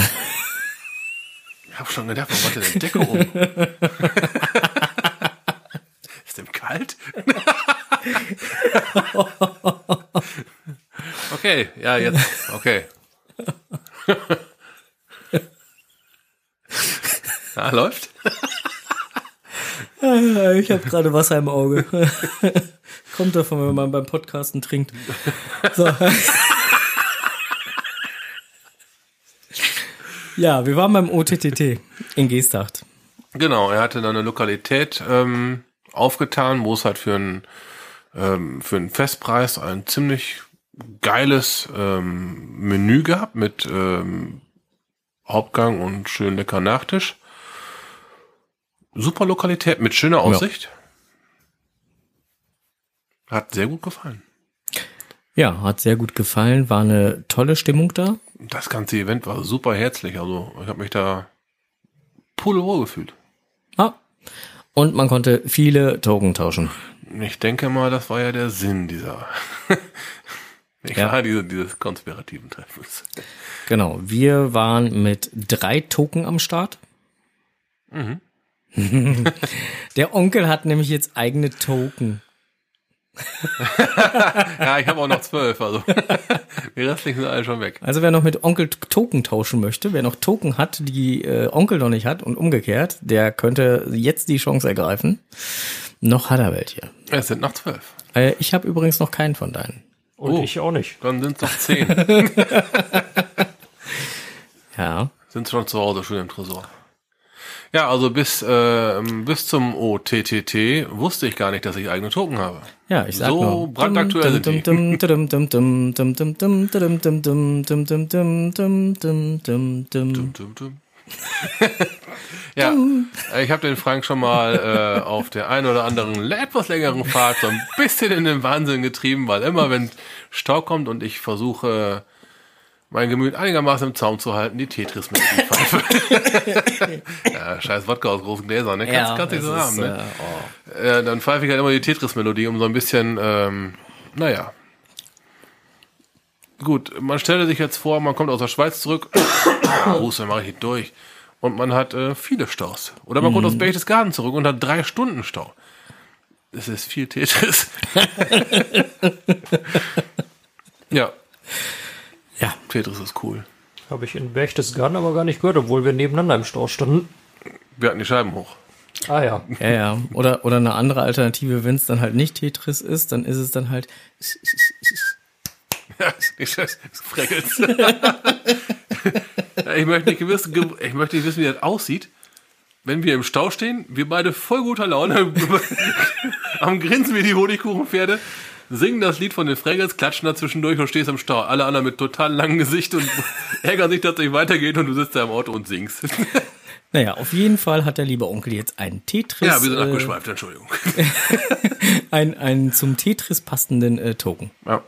habe schon gedacht, warum hat der denn Decke um? (laughs) Ist dem kalt? (laughs) okay, ja, jetzt, okay. (laughs) Na, läuft? Ich habe gerade Wasser im Auge. Kommt davon, wenn man beim Podcasten trinkt. So. Ja, wir waren beim OTTT in Geesthacht. Genau, er hatte dann eine Lokalität ähm, aufgetan, wo es halt für einen ähm, für einen Festpreis ein ziemlich geiles ähm, Menü gab mit ähm, Hauptgang und schön lecker Nachtisch. Super Lokalität mit schöner Aussicht. Hat sehr gut gefallen. Ja, hat sehr gut gefallen, war eine tolle Stimmung da. Das ganze Event war super herzlich. Also ich habe mich da pudelwohl gefühlt. Ah. Und man konnte viele Token tauschen. Ich denke mal, das war ja der Sinn dieser, (laughs) Ja. wahr, diese, dieses konspirativen Treffens. Genau, wir waren mit drei Token am Start. (laughs) Der Onkel hat nämlich jetzt eigene Token. (laughs) Ja, ich habe auch noch zwölf, also (laughs) die restlichen sind alle schon weg. Also wer noch mit Onkel Token tauschen möchte, wer noch Token hat, die äh, Onkel noch nicht hat und umgekehrt, der könnte jetzt die Chance ergreifen. Noch hat er welche. Es sind noch zwölf. Äh, ich habe übrigens noch keinen von deinen. Und Oh. ich auch nicht. Dann sind es noch zehn. (laughs) Ja. sind schon zu Hause, schön im Tresor. Ja, also bis, äh, bis zum OTTT wusste ich gar nicht, dass ich eigene Token habe. Ja, ich sag so nur. So brandaktuell sind die. ja, ich habe den Frank schon mal äh, auf der einen oder anderen etwas längeren Fahrt so ein bisschen in den Wahnsinn getrieben, weil immer wenn Stau kommt und ich versuche mein Gemüt einigermaßen im Zaum zu halten, die Tetris-Melodie pfeife. (laughs) ja, scheiß Wodka aus großen Gläsern, ne? Kannst, kannst nicht so haben, ne? äh, oh. Äh, dann pfeife ich halt immer die Tetris-Melodie, um so ein bisschen, ähm, naja. Gut, man stelle sich jetzt vor, man kommt aus der Schweiz zurück, (coughs) dann mache ich hier durch. Und man hat äh, viele Staus. Oder man kommt aus Berchtesgaden zurück und hat drei Stunden Stau. Das ist viel Tetris. (laughs) ja, Ja, Tetris ist cool. Habe ich in Berchtesgaden aber gar nicht gehört, obwohl wir nebeneinander im Stau standen. Wir hatten die Scheiben hoch. Ah ja. ja, ja. Oder, oder eine andere Alternative, wenn es dann halt nicht Tetris ist, dann ist es dann halt. Ja, (laughs) ich möchte nicht wissen, ich möchte nicht wissen, wie das aussieht. Wenn wir im Stau stehen, wir beide voll guter Laune, (laughs) am Grinsen wie die Honigkuchenpferde, singen das Lied von den Fraggles, klatschen da zwischendurch und stehst im Stau. Alle anderen mit total langem Gesicht und (laughs) ärgern sich, dass es nicht weitergeht und du sitzt da im Auto und singst. (laughs) Naja, auf jeden Fall hat der liebe Onkel jetzt einen Tetris. ja, wir sind äh, abgeschweift, Entschuldigung. (laughs) ein, einen zum Tetris passenden äh, Token. Ja,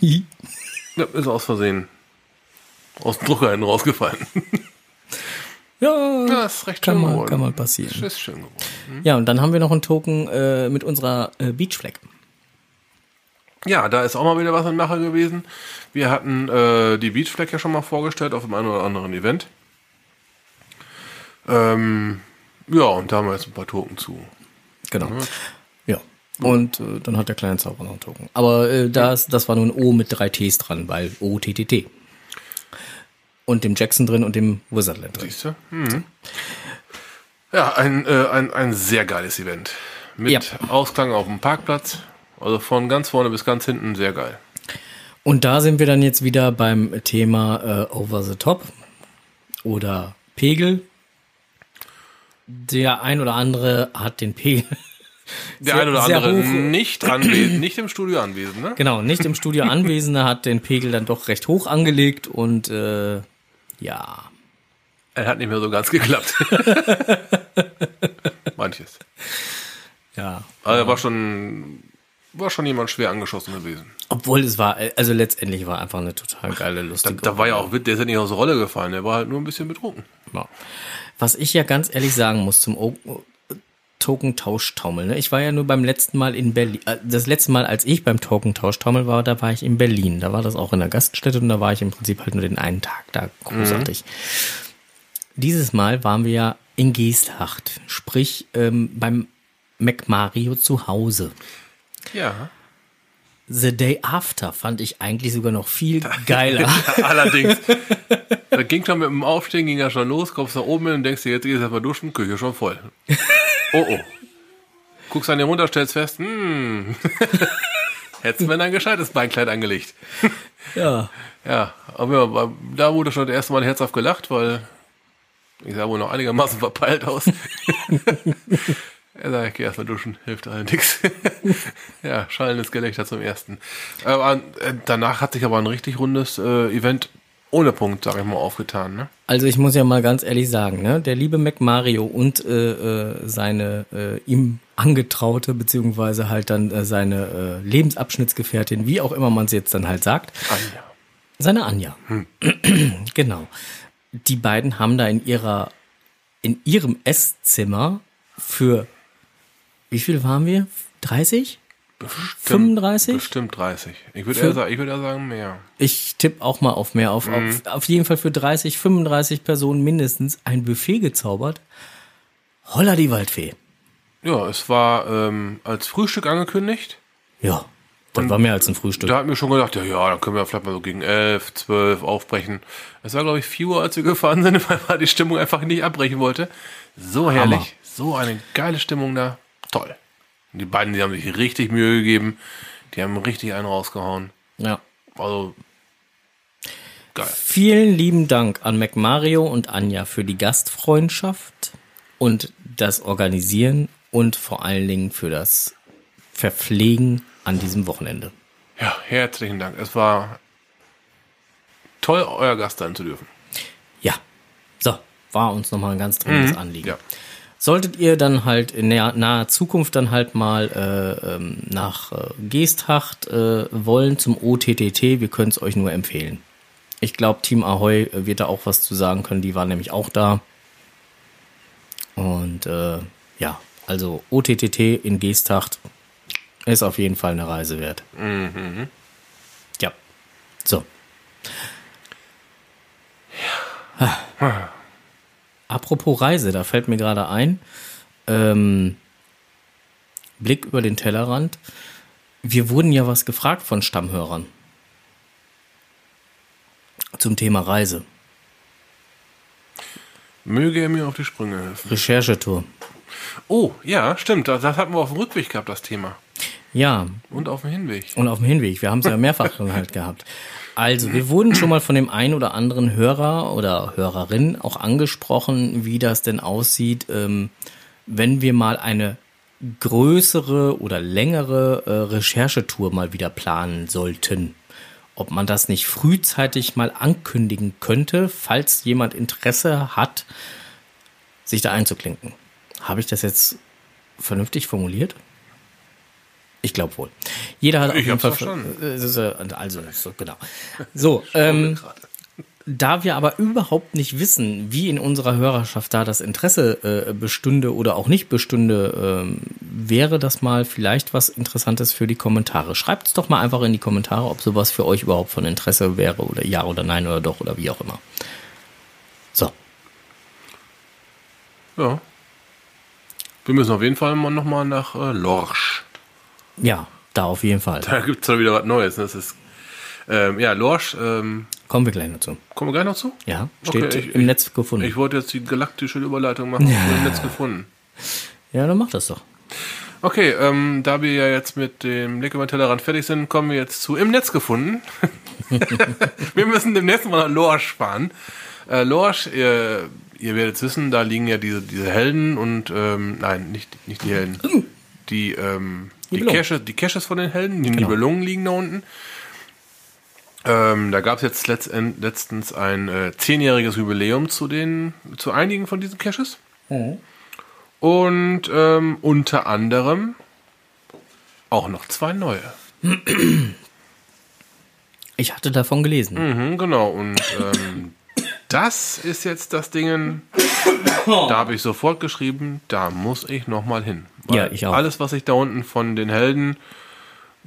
ja, ist aus Versehen aus dem Drucker hinten rausgefallen. Ja, Ja, ist recht kann, schön mal, geworden. kann mal passieren. Ist schön geworden. Ja, und dann haben wir noch einen Token äh, mit unserer äh, Beachflag. Ja, da ist auch mal wieder was in Mache gewesen. Wir hatten äh, die Beachflag ja schon mal vorgestellt auf dem einen oder anderen Event. Ähm, ja, und da haben wir jetzt ein paar Token zu. Genau. Ja. Und äh, dann hat der kleine Zauberer noch einen Token. Aber äh, das, das war nur ein O mit drei Ts dran, weil OTTT. Und dem Jackson drin und dem Wizardland drin. Siehst du? Mhm. Ja, ein, äh, ein, ein sehr geiles Event. Mit Ja. Ausklang auf dem Parkplatz. Also von ganz vorne bis ganz hinten sehr geil. Und da sind wir dann jetzt wieder beim Thema äh, Over the Top oder Pegel. Der ein oder andere hat den Pegel Der Sehr- eine oder andere nicht anwesend, nicht im Studio anwesend, ne? Genau, nicht im Studio (laughs) Anwesende hat den Pegel dann doch recht hoch angelegt und äh, ja, Er hat nicht mehr so ganz geklappt. (laughs) Manches. ja. Aber er war schon, war schon jemand schwer angeschossen gewesen. Obwohl es war, also letztendlich war einfach eine total geile, Da, lustige. da war ja auch, Wit- der ist ja nicht aus der Rolle gefallen, der war halt nur ein bisschen betrunken. Ja. Was ich ja ganz ehrlich sagen muss zum O Token-Tauschtaumel. Ne? Ich war ja nur beim letzten Mal in Berlin. äh, Das letzte Mal, als ich beim Token-Tauschtaumel war, da war ich in Berlin. Da war das auch in der Gaststätte und da war ich im Prinzip halt nur den einen Tag da. Großartig. Dieses Mal waren wir ja in Geesthacht, sprich ähm, beim McMario zu Hause. Ja. The Day After fand ich eigentlich sogar noch viel (laughs) geiler. Allerdings. da ging schon mit dem Aufstehen, ging ja schon los, kommst nach oben hin und denkst dir, jetzt gehst du mal duschen, Küche schon voll. Oh oh. Guckst an dir runter, stellst fest, hm. (laughs) Hättest du mir ein gescheites Beinkleid angelegt. (laughs) ja. Ja, aber ja, da wurde schon das erste Mal herzhaft gelacht, weil ich sah wohl noch einigermaßen verpeilt aus. Er sagt, ich geh erstmal duschen, hilft allen nix. (laughs) ja, schallendes Gelächter zum ersten. Aber äh, danach hat sich aber ein richtig rundes äh, Event ohne Punkt, sag ich mal, aufgetan. Ne? Also ich muss ja mal ganz ehrlich sagen, ne, der liebe McMario und äh, äh, seine äh, ihm angetraute beziehungsweise halt dann äh, seine äh, Lebensabschnittsgefährtin, wie auch immer man es jetzt dann halt sagt, Anja. seine Anja. (clears throat) genau. Die beiden haben da in ihrer in ihrem Esszimmer für wie viel waren wir? 30? 35? Bestimmt 30. Ich würde eher, ich würde eher sagen mehr. Ich tippe auch mal auf mehr, auf, auf, auf jeden Fall für 30, 35 Personen mindestens ein Buffet gezaubert. Holla die Waldfee. Ja, es war ähm, als Frühstück angekündigt. Ja, das war mehr als ein Frühstück. Da hat mir schon gedacht, ja, ja, dann können wir vielleicht mal so gegen 11, 12 aufbrechen. Es war, glaube ich, 4 Uhr, als wir gefahren sind, (laughs) weil man die Stimmung einfach nicht abbrechen wollte. So herrlich. Hammer. So eine geile Stimmung da. Toll. Die beiden, die haben sich richtig Mühe gegeben. Die haben richtig einen rausgehauen. Ja. Also, geil. Vielen lieben Dank an McMario und Anja für die Gastfreundschaft und das Organisieren und vor allen Dingen für das Verpflegen an diesem Wochenende. Ja, herzlichen Dank. Es war toll, euer Gast sein zu dürfen. Ja, so, war uns nochmal ein ganz dringendes Anliegen. Ja. Solltet ihr dann halt in naher, naher Zukunft dann halt mal äh, ähm, nach äh, Geesthacht äh, wollen zum OTTT, wir können es euch nur empfehlen. Ich glaube, Team Ahoy äh, wird da auch was zu sagen können, die waren nämlich auch da. Und äh, ja, also OTTT in Geesthacht ist auf jeden Fall eine Reise wert. Ja, so. Apropos Reise, da fällt mir gerade ein, ähm, Blick über den Tellerrand. Wir wurden ja was gefragt von Stammhörern zum Thema Reise. Möge er mir auf die Sprünge helfen. Recherchetour. Oh, ja, stimmt. Das, das hatten wir auf dem Rückweg gehabt, das Thema. Ja, Und auf dem Hinweg. und auf dem Hinweg. Wir haben es ja mehrfach schon halt gehabt. Also, wir wurden schon mal von dem einen oder anderen Hörer oder Hörerin auch angesprochen, wie das denn aussieht, ähm, wenn wir mal eine größere oder längere äh, Recherchetour mal wieder planen sollten. Ob man das nicht frühzeitig mal ankündigen könnte, falls jemand Interesse hat, sich da einzuklinken. Habe ich das jetzt vernünftig formuliert? Ich glaube wohl. Jeder hat auf Ich jeden hab's Fall äh, äh, Also, so, genau. So, ähm, da wir aber überhaupt nicht wissen, wie in unserer Hörerschaft da das Interesse äh, bestünde oder auch nicht bestünde, ähm, wäre das mal vielleicht was Interessantes für die Kommentare. Schreibt es doch mal einfach in die Kommentare, ob sowas für euch überhaupt von Interesse wäre oder ja oder nein oder doch oder wie auch immer. So, Ja. Wir müssen auf jeden Fall mal nochmal nach äh, Lorsch. Ja, da auf jeden Fall. Da gibt's doch wieder was Neues. ne? Das ist, ähm, ja, Lorsch, ähm, Kommen wir gleich dazu. kommen wir gleich noch zu? Ja, steht Okay, ich- im Netz gefunden. Ich wollte jetzt die galaktische Überleitung machen. Ja. Im Netz gefunden. ja, dann mach das doch. Okay, ähm, da wir ja jetzt mit dem Blick über den Tellerrand fertig sind, kommen wir jetzt zu Im Netz gefunden. (laughs) wir müssen demnächst mal nach Lorsch fahren. Äh, Lorsch, ihr, ihr werdet wissen, da liegen ja diese, diese Helden und, ähm, nein, nicht, nicht die Helden. die, ähm, die. Caches, die Caches von den Helden, die Genau. Nibelungen liegen da unten. Ähm, da gab es jetzt letztend, letztens ein äh, zehnjähriges Jubiläum zu den, zu einigen von diesen Caches. Und ähm, unter anderem auch noch zwei neue. Ich hatte davon gelesen. Mhm, genau. Und ähm, das ist jetzt das Ding. Da habe ich sofort geschrieben, da muss ich noch mal hin. Ja, ich auch. Alles, was ich da unten von den Helden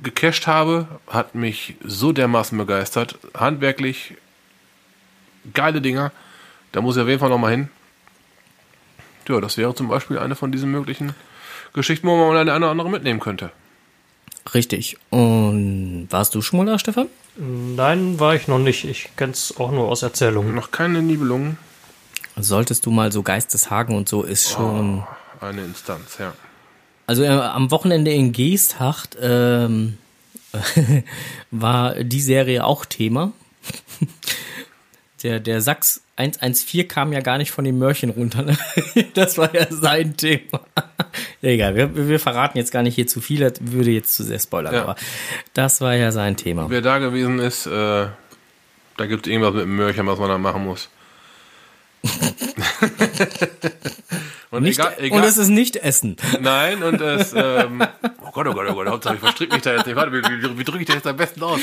gecached habe, hat mich so dermaßen begeistert. Handwerklich geile Dinger. Da muss ich auf jeden Fall noch mal hin. Ja, das wäre zum Beispiel eine von diesen möglichen Geschichten, wo man eine oder andere mitnehmen könnte. Richtig. Und warst du schon mal da, Stefan? Nein, war ich noch nicht. Ich kenn's auch nur aus Erzählungen. Noch keine Nibelungen. Solltest du mal so Geisteshagen und so ist schon. Eine Instanz, ja. Also äh, am Wochenende in Geesthacht ähm, (laughs) war die Serie auch Thema. Der, der Sachs 114 kam ja gar nicht von den Mörchen runter. Ne? (laughs) Das war ja sein Thema. Egal, wir, wir verraten jetzt gar nicht hier zu viel, das würde jetzt zu sehr spoilern, Ja. aber das war ja sein Thema. Wer da gewesen ist, äh, da gibt es irgendwas mit dem Mörchen, was man da machen muss. Und Nicht, egal, egal, Und es ist nicht Essen. nein, und es, (laughs) ähm, oh Gott, oh Gott, oh Gott, Hauptsache ich verstrick mich da jetzt nicht. Warte, wie, wie, wie drücke ich das jetzt am besten aus?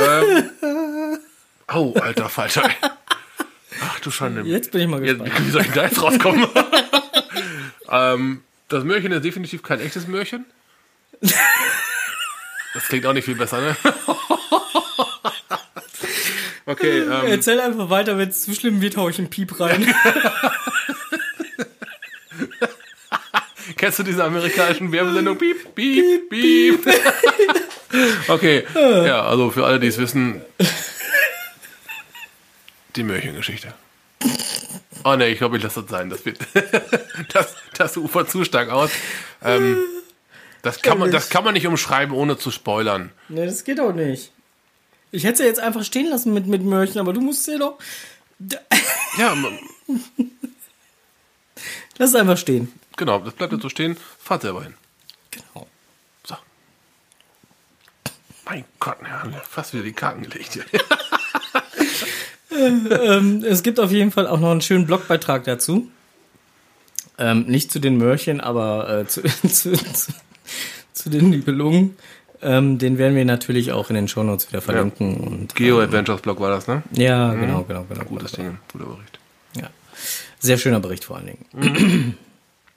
ähm, oh, alter Falter. Ach du Schande. Jetzt bin ich mal Jetzt, gespannt. wie soll ich da jetzt rauskommen? (laughs) ähm, das Mörchen ist definitiv kein echtes Mörchen. (laughs) Das klingt auch nicht viel besser, ne? Okay, (laughs) ähm, Erzähl einfach weiter, wenn es zu schlimm wird, hau ich einen Piep rein. (laughs) kennst du diese amerikanischen Werbesendung? Piep, piep, piep. (laughs) okay, ja, also für alle, die es wissen, die Mörchengeschichte. Oh ne, ich glaube, ich lasse das sein. Das, wird das, das ufert zu stark aus. Ähm, das, kann man, das kann man nicht umschreiben, ohne zu spoilern. Ne, das geht auch nicht. Ich hätte ja jetzt einfach stehen lassen mit, mit Mörchen, aber du musst ja doch. Ja, (laughs) Lass es einfach stehen. genau, das bleibt jetzt so stehen. Fahrt selber hin. Genau. So. Mein Gott, ja, fast wieder die Karten gelegt hier. (laughs) Ähm, es gibt auf jeden Fall auch noch einen schönen Blogbeitrag dazu. Ähm, nicht zu den Mörchen, aber äh, zu, (laughs) zu, zu, zu den Nibelungen. Ähm, den werden wir natürlich auch in den Shownotes wieder verlinken. Und, Geo Adventures Blog war das, ne? ja, genau, genau, genau. Gutes. Ding, guter Bericht. Ja. Sehr schöner Bericht vor allen Dingen.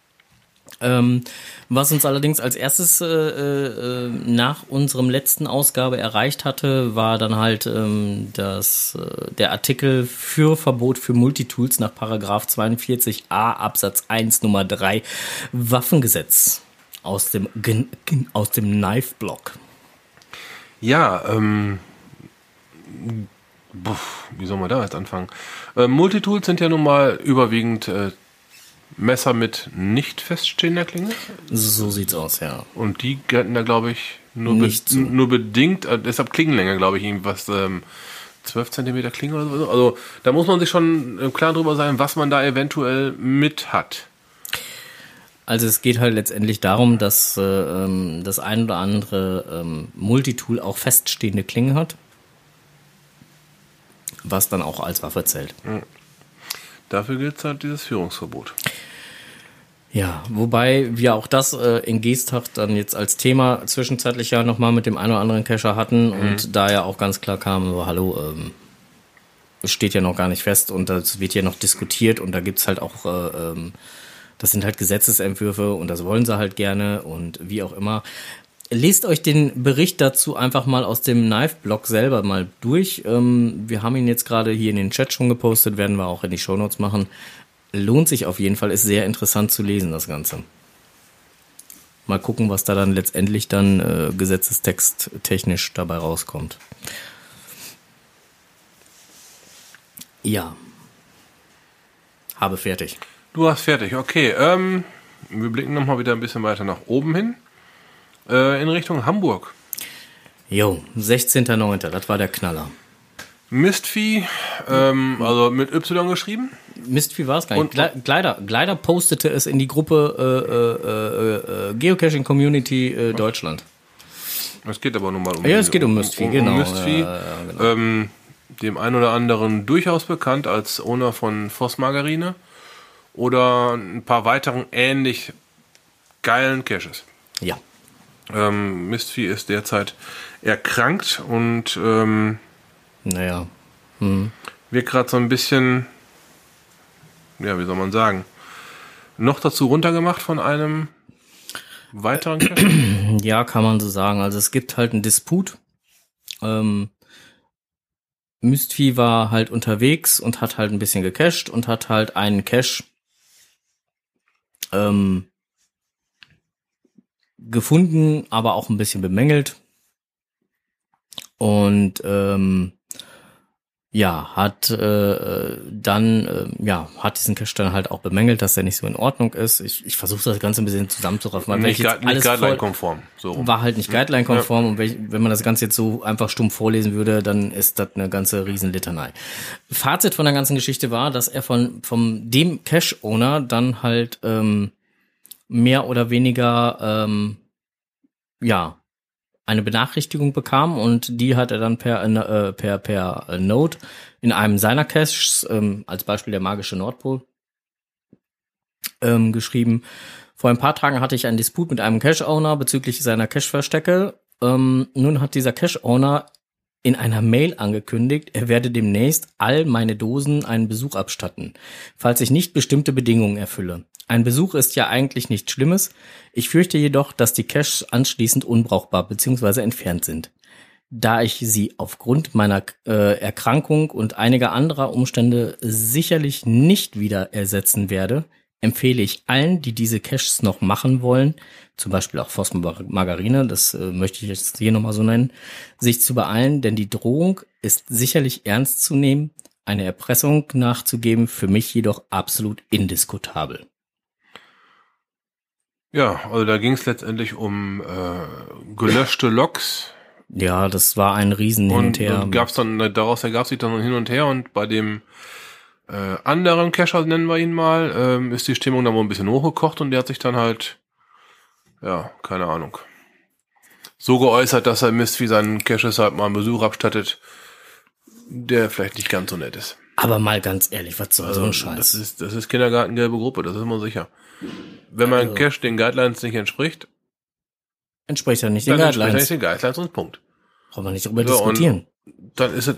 (clears throat) ähm, was uns allerdings als erstes äh, äh, nach unserem letzten Ausgabe erreicht hatte, war dann halt ähm, das, äh, der Artikel für Verbot für Multitools nach Paragraph 42a Absatz 1 Nummer 3 Waffengesetz aus dem, aus dem Knife-Block. Ja, ähm, wie soll man da jetzt anfangen? Äh, Multitools sind ja nun mal überwiegend äh, Messer mit nicht feststehender Klinge. So sieht's aus, ja. Und die gelten da, glaube ich, nur, be so. nur bedingt, äh, deshalb Klingenlänge, glaube ich, irgendwas, ähm, 12 Zentimeter Klinge oder so. Also da muss man sich schon im Klaren drüber sein, was man da eventuell mit hat. Also es geht halt letztendlich darum, dass äh, ähm, das ein oder andere ähm, Multitool auch feststehende Klingen hat, was dann auch als Waffe zählt. Dafür gilt halt dieses Führungsverbot. Ja, wobei wir auch das äh, in Geesthacht dann jetzt als Thema zwischenzeitlich ja nochmal mit dem einen oder anderen Cacher hatten und da ja auch ganz klar kam, so, hallo, ähm, es steht ja noch gar nicht fest und das wird ja noch diskutiert und da gibt's halt auch, äh, ähm, das sind halt Gesetzesentwürfe und das wollen sie halt gerne und wie auch immer. Lest euch den Bericht dazu einfach mal aus dem Knife-Blog selber mal durch. Ähm, wir haben ihn jetzt gerade hier in den Chat schon gepostet, werden wir auch in die Shownotes machen. Lohnt sich auf jeden Fall, ist sehr interessant zu lesen, das Ganze. Mal gucken, was da dann letztendlich dann äh, Gesetzestext technisch dabei rauskommt. Ja. Habe fertig. Du hast fertig, okay. Ähm, wir blicken nochmal wieder ein bisschen weiter nach oben hin. Äh, in Richtung Hamburg. Jo, 16.09., das war der Knaller. Mistvieh, ähm, also mit Y geschrieben. Mistvieh war es gar nicht. Gle- Gleider, Gleider postete es in die Gruppe äh, äh, äh, äh, Geocaching Community äh, Deutschland. Es geht aber nun mal um Ja, es geht um Mistvieh, genau. Mistvieh. Ja, genau. Ähm, dem einen oder anderen durchaus bekannt als Owner von Voss Margarine oder ein paar weiteren ähnlich geilen Caches. Ja. Ähm, Mistvieh ist derzeit erkrankt und ähm, Naja. wird gerade so ein bisschen, ja, wie soll man sagen, noch dazu runtergemacht von einem weiteren Cache. (clears throat) Ja, kann man so sagen. Also es gibt halt einen Disput. Ähm, Mystvieh war halt unterwegs und hat halt ein bisschen gecached und hat halt einen Cache ähm, gefunden, aber auch ein bisschen bemängelt. Und ähm, ja, hat äh, dann, äh, ja, hat diesen Cache dann halt auch bemängelt, dass er nicht so in Ordnung ist. Ich, ich versuche das Ganze ein bisschen zusammenzuraffen. weil ich nicht jetzt alles voll- guideline-konform. So war halt nicht Guideline-konform und wenn wenn man das Ganze jetzt so einfach stumpf vorlesen würde, dann ist das eine ganze Riesenlitanei. Fazit von der ganzen Geschichte war, dass er von vom dem Cash-Owner dann halt ähm, mehr oder weniger ähm, ja eine Benachrichtigung bekam und die hat er dann per äh, per per äh, Note in einem seiner Caches ähm, als Beispiel der magische Nordpol ähm, geschrieben. Vor ein paar Tagen hatte ich einen Disput mit einem Cache-Owner bezüglich seiner Cache-Verstecke. Ähm, nun hat dieser Cache-Owner in einer Mail angekündigt, er werde demnächst all meine Dosen einen Besuch abstatten, falls ich nicht bestimmte Bedingungen erfülle. Ein Besuch ist ja eigentlich nichts Schlimmes. Ich fürchte jedoch, dass die Caches anschließend unbrauchbar bzw. entfernt sind. Da ich sie aufgrund meiner äh, Erkrankung und einiger anderer Umstände sicherlich nicht wieder ersetzen werde, empfehle ich allen, die diese Caches noch machen wollen, zum Beispiel auch Phosphor Margarine, das äh, möchte ich jetzt hier nochmal so nennen, sich zu beeilen, denn die Drohung ist sicherlich ernst zu nehmen, eine Erpressung nachzugeben, für mich jedoch absolut indiskutabel. Ja, also da ging es letztendlich um äh, gelöschte Logs Ja, das war ein Riesen hin und, her. und gab's dann daraus ergab sich dann hin und her und bei dem äh, anderen Cacher nennen wir ihn mal ähm, ist die Stimmung dann wohl ein bisschen hochgekocht und der hat sich dann halt ja keine Ahnung so geäußert, dass er Mist wie seinen Caches halt mal einen Besuch abstattet, der vielleicht nicht ganz so nett ist. Aber mal ganz ehrlich, was soll so ein Scheiß? Das ist das ist Kindergartengelbe Gruppe, das ist immer sicher. Wenn mein Also- Cache den Guidelines nicht entspricht, Entspricht ja nicht den dann entspricht er Guidelines. nicht den Guidelines und Punkt. Brauchen wir nicht drüber So, diskutieren. dann ist es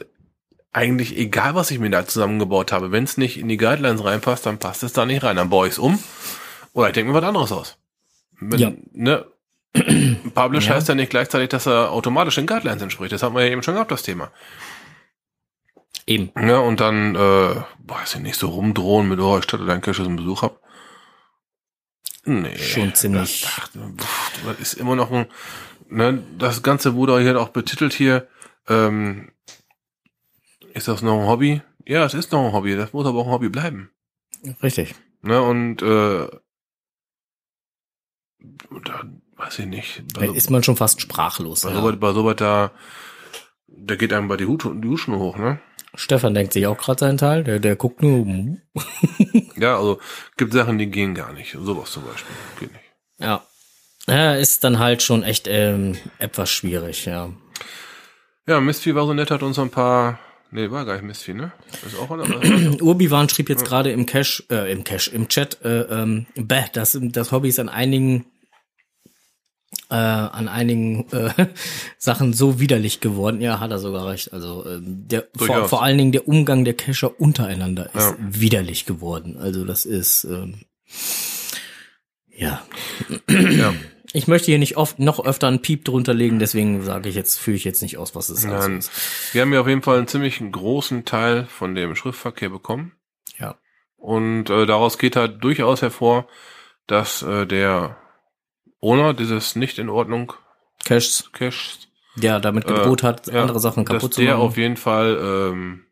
eigentlich egal, was ich mir da zusammengebaut habe. Wenn es nicht in die Guidelines reinpasst, dann passt es da nicht rein. Dann baue ich es um oder ich denke mir was anderes aus. Wenn, Ja. ne, (clears throat) Publish Ja. heißt ja nicht gleichzeitig, dass er automatisch den Guidelines entspricht. Das hatten wir ja eben schon gehabt, das Thema. Eben. Ja, und dann, äh, weiß ich nicht, so rumdrohen mit, oh, ich statte deinen Cache einen Besuch ab. Nee. Schon ziemlich- Das, ist immer noch ein, ne, das Ganze wurde hier auch betitelt hier, ähm, ist das noch ein Hobby? Ja, es ist noch ein Hobby, das muss aber auch ein Hobby bleiben. Richtig. Ne, und, äh, da, weiß ich nicht. Da ist man schon fast sprachlos. bei, Ja. so, bei so weit da, da geht einem bei die Hut, die Duschen hoch, ne? Stefan denkt sich auch gerade seinen Teil. Der, der guckt nur. Ja, also gibt Sachen, die gehen gar nicht. Sowas zum Beispiel. Geht nicht. Ja. Ja, ist dann halt schon echt ähm, etwas schwierig, ja. Ja, Mistvieh war so nett, hat uns ein paar. Nee, war gar nicht Mistvieh, ne? Ist auch (clears throat) Urbiwan schrieb jetzt gerade im Cache, äh, im Cache, im Chat, äh, ähm, bäh, das, das Hobby ist an einigen äh, an einigen äh, (laughs) Sachen so widerlich geworden. Ja, hat er sogar recht. Also ähm, der vor, vor allen Dingen der Umgang der Cacher untereinander ist Ja. widerlich geworden. Also das ist ähm, ja. ja. (clears throat) Ich möchte hier nicht oft noch öfter einen Piep drunter legen, deswegen sage ich jetzt, führe ich jetzt nicht aus, was es also Nein. ist. Wir haben ja auf jeden Fall einen ziemlich großen Teil von dem Schriftverkehr bekommen. Ja. Und äh, daraus geht halt durchaus hervor, dass äh, der Owner dieses nicht in Ordnung Caches, Cache, der damit gedroht hat, ja, andere Sachen dass kaputt zu der machen. auf jeden Fall ähm,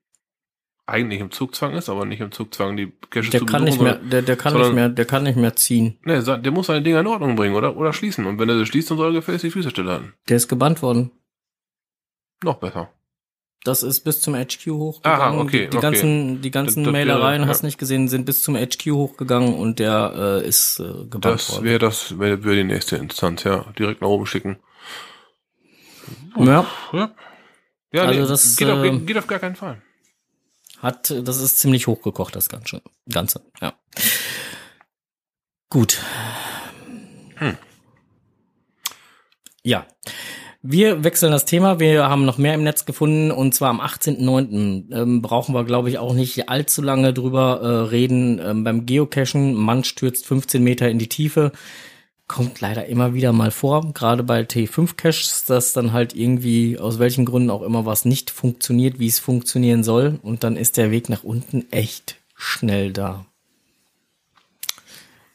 eigentlich im Zugzwang ist, aber nicht im Zugzwang, die Caches Der zu kann besuchen, nicht mehr, der, der kann sondern- nicht mehr, der kann nicht mehr ziehen. Nee, der muss seine Dinger in Ordnung bringen oder, oder schließen. Und wenn er sie schließt, dann soll er gefälligst die Füße stillhalten. Der ist gebannt worden. Noch besser. Das ist bis zum HQ hochgegangen. Aha, okay, die, die okay. ganzen, die ganzen Das- das wäre- Mailereien, ja. hast nicht gesehen, sind bis zum HQ hochgegangen und der äh, ist äh, gebannt Das wäre das wäre wär die nächste Instanz, ja. Direkt nach oben schicken. Ja, Ja. Ja, Also nee, das, geht, auf, äh, geht, geht auf gar keinen Fall. hat, das ist ziemlich hochgekocht, das Ganze. Ganze, ja. Gut. Hm. Ja. Wir wechseln das Thema. Wir haben noch mehr im Netz gefunden und zwar am 18.09. Ähm, brauchen wir, glaube ich, auch nicht allzu lange drüber äh, reden. Ähm, beim Geocachen, Mann stürzt 15 Meter in die Tiefe. Kommt leider immer wieder mal vor, gerade bei T5-Caches, dass dann halt irgendwie, aus welchen Gründen auch immer, was nicht funktioniert, wie es funktionieren soll. Und dann ist der Weg nach unten echt schnell da.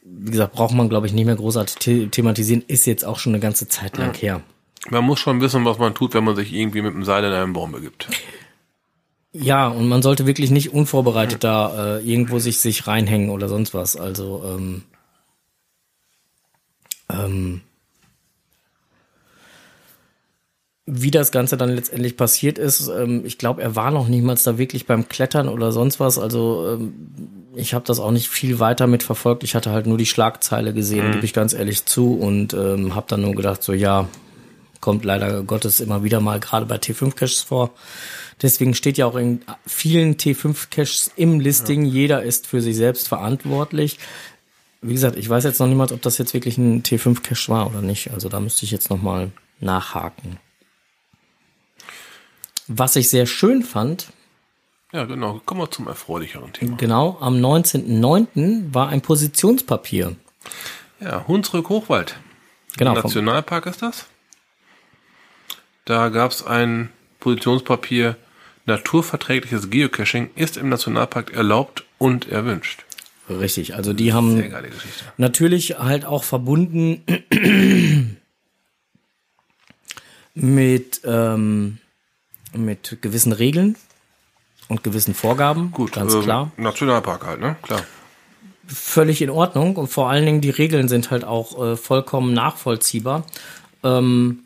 Wie gesagt, braucht man, glaube ich, nicht mehr großartig the thematisieren. Ist jetzt auch schon eine ganze Zeit lang her. Man muss schon wissen, was man tut, wenn man sich irgendwie mit dem Seil in einen Baum begibt. Ja, und man sollte wirklich nicht unvorbereitet da äh, irgendwo sich, sich reinhängen oder sonst was. Also, ähm, ähm, wie das Ganze dann letztendlich passiert ist, ähm, ich glaube, er war noch niemals da wirklich beim Klettern oder sonst was. Also ähm, ich habe das auch nicht viel weiter mitverfolgt. Ich hatte halt nur die Schlagzeile gesehen, gebe ich ganz ehrlich zu, und ähm, habe dann nur gedacht, so ja, kommt leider Gottes immer wieder mal gerade bei T5-Caches vor. Deswegen steht ja auch in vielen T5-Caches im Listing, jeder ist für sich selbst verantwortlich. Wie gesagt, ich weiß jetzt noch niemals, ob das jetzt wirklich ein T5-Cache war oder nicht. Also da müsste ich jetzt noch mal nachhaken. Was ich sehr schön fand, Ja, genau. Kommen wir zum erfreulicheren Thema. genau, am 19.09. war ein Positionspapier. Ja, Hunsrück Hochwald. Genau, Nationalpark ist das. Da gab es ein Positionspapier. Naturverträgliches Geocaching ist im Nationalpark erlaubt und erwünscht. richtig. Also die haben. Natürlich halt auch verbunden (clears throat) mit, ähm, mit gewissen Regeln und gewissen Vorgaben. Gut, ganz ähm, klar. Nationalpark halt, ne? Klar. Völlig in Ordnung. Und vor allen Dingen die Regeln sind halt auch äh, vollkommen nachvollziehbar. Ähm,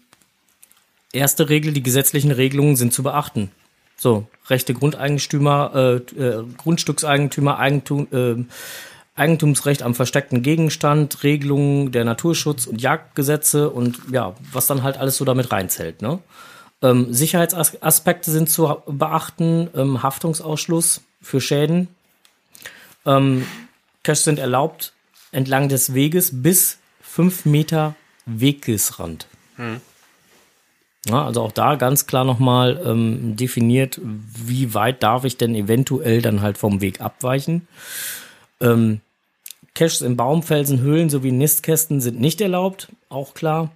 erste Regel, die gesetzlichen Regelungen sind zu beachten. So, rechte Grundeigentümer, äh, äh, Grundstückseigentümer, Eigentum, äh, Eigentumsrecht am versteckten Gegenstand, Regelungen der Naturschutz- und Jagdgesetze und ja, was dann halt alles so damit reinzählt. Ne? Ähm, Sicherheitsaspekte sind zu beachten, ähm, Haftungsausschluss für Schäden. Ähm, Caches sind erlaubt entlang des Weges bis fünf Meter Wegesrand. Ja, also auch da ganz klar nochmal ähm, definiert, wie weit darf ich denn eventuell dann halt vom Weg abweichen. Ähm, Caches in Baumfelsen, Höhlen sowie Nistkästen sind nicht erlaubt, auch klar.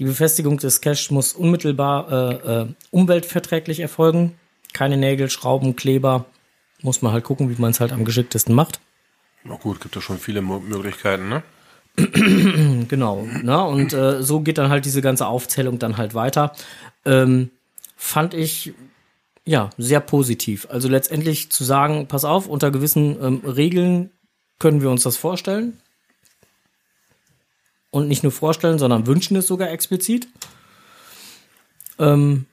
Die Befestigung des Caches muss unmittelbar äh, äh, umweltverträglich erfolgen. Keine Nägel, Schrauben, Kleber. Muss man halt gucken, wie man es halt am geschicktesten macht. Na gut, gibt ja schon viele Mo Möglichkeiten, ne? (clears throat) Genau. Na, und äh, so geht dann halt diese ganze Aufzählung dann halt weiter. Ähm, fand ich ja sehr positiv. Also letztendlich zu sagen, pass auf, unter gewissen ähm, Regeln können wir uns das vorstellen. Und nicht nur vorstellen, sondern wünschen es sogar explizit. Ähm,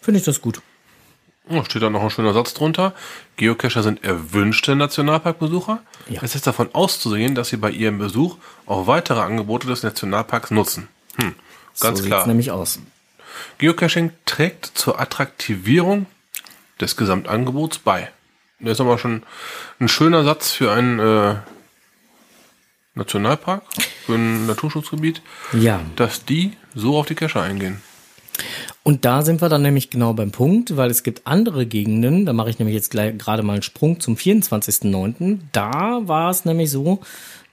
Finde ich das gut. Oh, steht da noch ein schöner Satz drunter. Geocacher sind erwünschte Nationalparkbesucher. Ja. Es ist davon auszusehen, dass sie bei ihrem Besuch auch weitere Angebote des Nationalparks nutzen. Hm, ganz so klar. sieht's nämlich aus. Geocaching trägt zur Attraktivierung des Gesamtangebots bei. Das ist aber schon ein schöner Satz für einen äh, Nationalpark, für ein Naturschutzgebiet, Ja. dass die so auf die Cacher eingehen. Und da sind wir dann nämlich genau beim Punkt, weil es gibt andere Gegenden, da mache ich nämlich jetzt gleich gerade mal einen Sprung zum 24.09. Da war es nämlich so,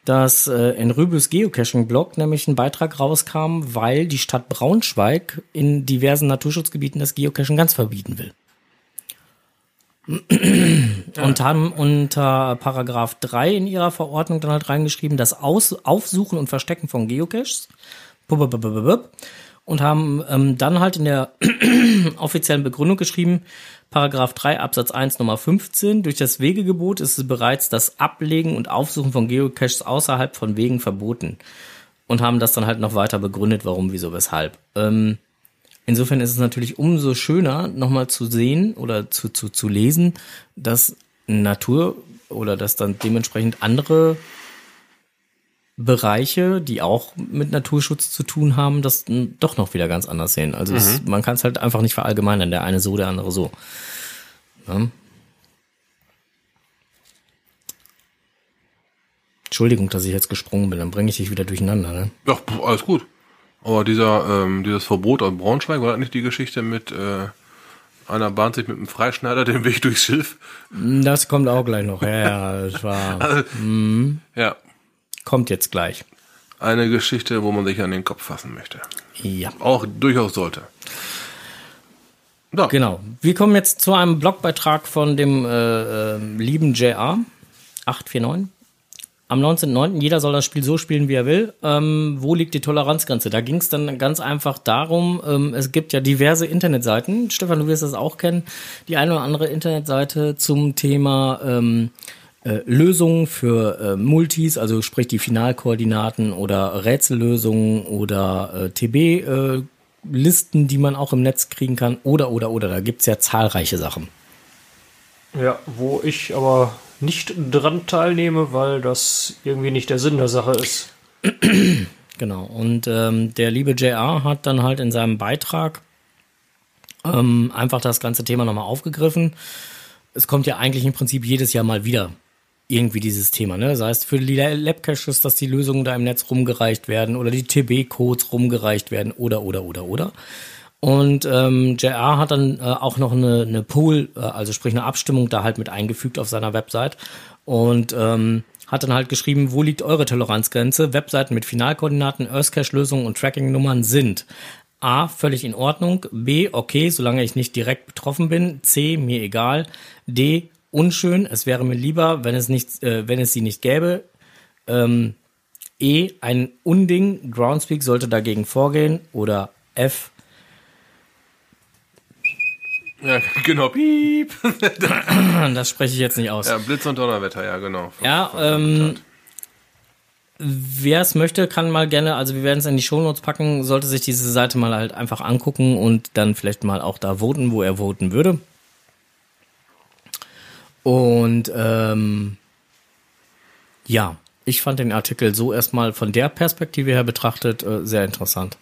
dass äh, in Rübels Geocaching-Blog nämlich ein Beitrag rauskam, weil die Stadt Braunschweig in diversen Naturschutzgebieten das Geocachen ganz verbieten will. Und haben unter Paragraph 3 in ihrer Verordnung dann halt reingeschrieben, das Aus Aufsuchen und Verstecken von Geocaches. Und haben ähm, dann halt in der (clears throat) offiziellen Begründung geschrieben, Paragraph 3 Absatz 1 Nummer 15, durch das Wegegebot ist es bereits das Ablegen und Aufsuchen von Geocaches außerhalb von Wegen verboten. Und haben das dann halt noch weiter begründet, warum, wieso, weshalb. Ähm, Insofern ist es natürlich umso schöner, nochmal zu sehen oder zu, zu, zu lesen, dass Natur oder dass dann dementsprechend andere Bereiche, die auch mit Naturschutz zu tun haben, das doch noch wieder ganz anders sehen. Also es, man kann es halt einfach nicht verallgemeinern, der eine so, der andere so. Ja. Entschuldigung, dass ich jetzt gesprungen bin, dann bringe ich dich wieder durcheinander. Ne? Ja, alles gut. Aber dieser, ähm, dieses Verbot aus Braunschweig, war das nicht die Geschichte mit, äh, einer bahnt sich mit einem Freischneider den Weg durchs Schilf? Das kommt auch gleich noch. Ja, ja, das war, (laughs) Ja, kommt jetzt gleich. eine Geschichte, wo man sich an den Kopf fassen möchte. Ja. Auch durchaus sollte. Ja, Genau. Wir kommen jetzt zu einem Blogbeitrag von dem äh, äh, lieben JR 849. Am 19.09. Jeder soll das Spiel so spielen, wie er will. Ähm, wo liegt die Toleranzgrenze? Da ging es dann ganz einfach darum, ähm, es gibt ja diverse Internetseiten. Stefan, du wirst das auch kennen. Die eine oder andere Internetseite zum Thema ähm, äh, Lösungen für äh, Multis, also sprich die Finalkoordinaten oder Rätsellösungen oder äh, TB äh, Listen, die man auch im Netz kriegen kann oder oder oder da gibt's ja zahlreiche Sachen. Ja, wo ich aber nicht dran teilnehme, weil das irgendwie nicht der Sinn der Sache ist. Genau. Und ähm, der liebe JR hat dann halt in seinem Beitrag ähm, einfach das ganze Thema nochmal aufgegriffen. Es kommt ja eigentlich im Prinzip jedes Jahr mal wieder irgendwie dieses Thema, ne? Sei es für die Lab-Caches, dass die Lösungen da im Netz rumgereicht werden oder die TB-Codes rumgereicht werden oder oder oder oder. Und ähm, JR hat dann äh, auch noch eine, eine Poll, äh, also sprich eine Abstimmung da halt mit eingefügt auf seiner Website und ähm, hat dann halt geschrieben, wo liegt eure Toleranzgrenze? Webseiten mit Finalkoordinaten, Earthcache-Lösungen und Tracking-Nummern sind A, völlig in Ordnung, B, okay, solange ich nicht direkt betroffen bin, C, mir egal, D, unschön, es wäre mir lieber, wenn es, nicht, äh, wenn es sie nicht gäbe, ähm, E, ein Unding, Groundspeak sollte dagegen vorgehen oder F, ja (laughs) genau. Piep. (clears throat) das spreche ich jetzt nicht aus. Ja, Blitz und Donnerwetter, ja, genau. Ja, ähm, wer es möchte, kann mal gerne, also wir werden es in die Shownotes packen, sollte sich diese Seite mal halt einfach angucken und dann vielleicht mal auch da voten, wo er voten würde. Und ähm, ja, ich fand den Artikel so erstmal von der Perspektive her betrachtet äh, sehr interessant.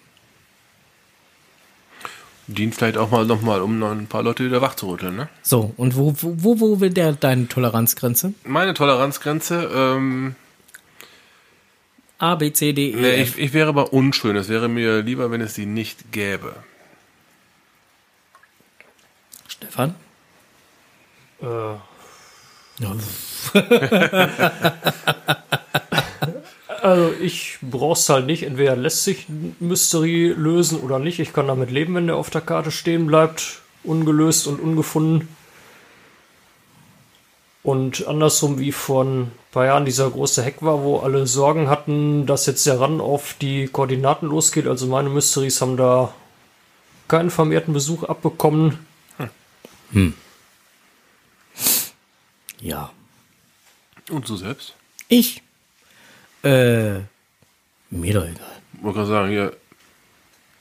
Dient vielleicht auch mal nochmal, um noch ein paar Leute wieder wach zu rütteln, ne? So, und wo, wo, wo, wo will der deine Toleranzgrenze? Meine Toleranzgrenze, ähm, A, B, C, D, E, nee, F. ich, ich wäre aber unschön. Es wäre mir lieber, wenn es sie nicht gäbe. Stefan? Äh. (laughs) also ich brauch's halt nicht. Entweder lässt sich ein Mystery lösen oder nicht. Ich kann damit leben, wenn der auf der Karte stehen bleibt, ungelöst und ungefunden. Und andersrum wie vor ein paar Jahren dieser große Hack war, wo alle Sorgen hatten, dass jetzt der Run auf die Koordinaten losgeht. Also meine Mysteries haben da keinen vermehrten Besuch abbekommen. Ja. Und du selbst? Ich? Äh, mir doch egal. Ich wollte gerade sagen, hier,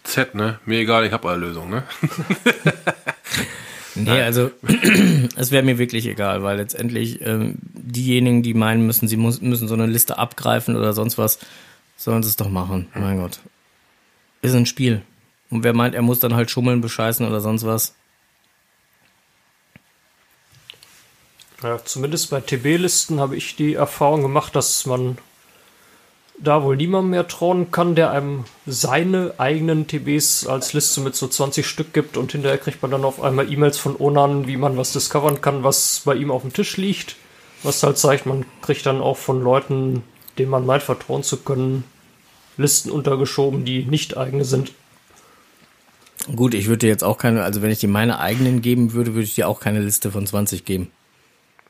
Z, ne? Mir egal, ich habe alle Lösungen, ne? (laughs) Nee, also (clears throat) es wäre mir wirklich egal, weil letztendlich ähm, diejenigen, die meinen müssen, sie muss, müssen so eine Liste abgreifen oder sonst was, sollen sie es doch machen. Mein Gott. Ist ein Spiel. Und wer meint, er muss dann halt schummeln, bescheißen oder sonst was, Ja, zumindest bei TB-Listen habe ich die Erfahrung gemacht, dass man da wohl niemandem mehr trauen kann, der einem seine eigenen TBs als Liste mit so 20 Stück gibt und hinterher kriegt man dann auf einmal E-Mails von Onan, wie man was discovern kann, was bei ihm auf dem Tisch liegt. Was halt zeigt, man kriegt dann auch von Leuten, denen man meint vertrauen zu können, Listen untergeschoben, die nicht eigene sind. Gut, ich würde dir jetzt auch keine, also wenn ich dir meine eigenen geben würde, würde ich dir auch keine Liste von 20 geben.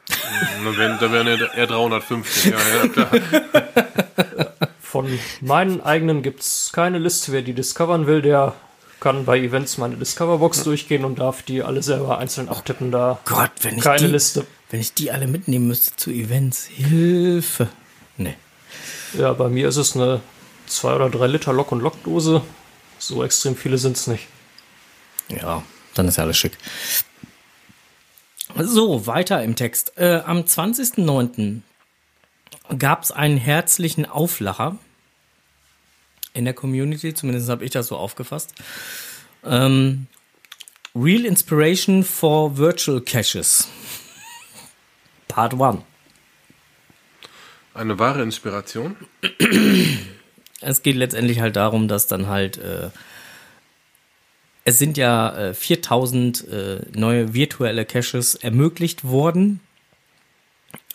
Da wären, da wären eher- eher 350, ja, ja, klar. (laughs) Von meinen eigenen gibt's keine Liste. Wer die discovern will, der kann bei Events meine Discoverbox durchgehen und darf die alle selber einzeln abtippen. Da Gott, wenn ich keine die, Liste. wenn ich die alle mitnehmen müsste zu Events, Hilfe. Nee. Ja, bei mir ist es eine 2 oder 3 Liter Lock- und Lockdose. So extrem viele sind's nicht. Ja, dann ist ja alles schick. So, weiter im Text. Äh, am 20.09. gab es einen herzlichen Auflacher in der Community, zumindest habe ich das so aufgefasst. Ähm, Real Inspiration for Virtual Caches. Part 1. Eine wahre Inspiration. Es geht letztendlich halt darum, dass dann halt äh, es sind ja äh, 4000 äh, neue virtuelle Caches ermöglicht worden.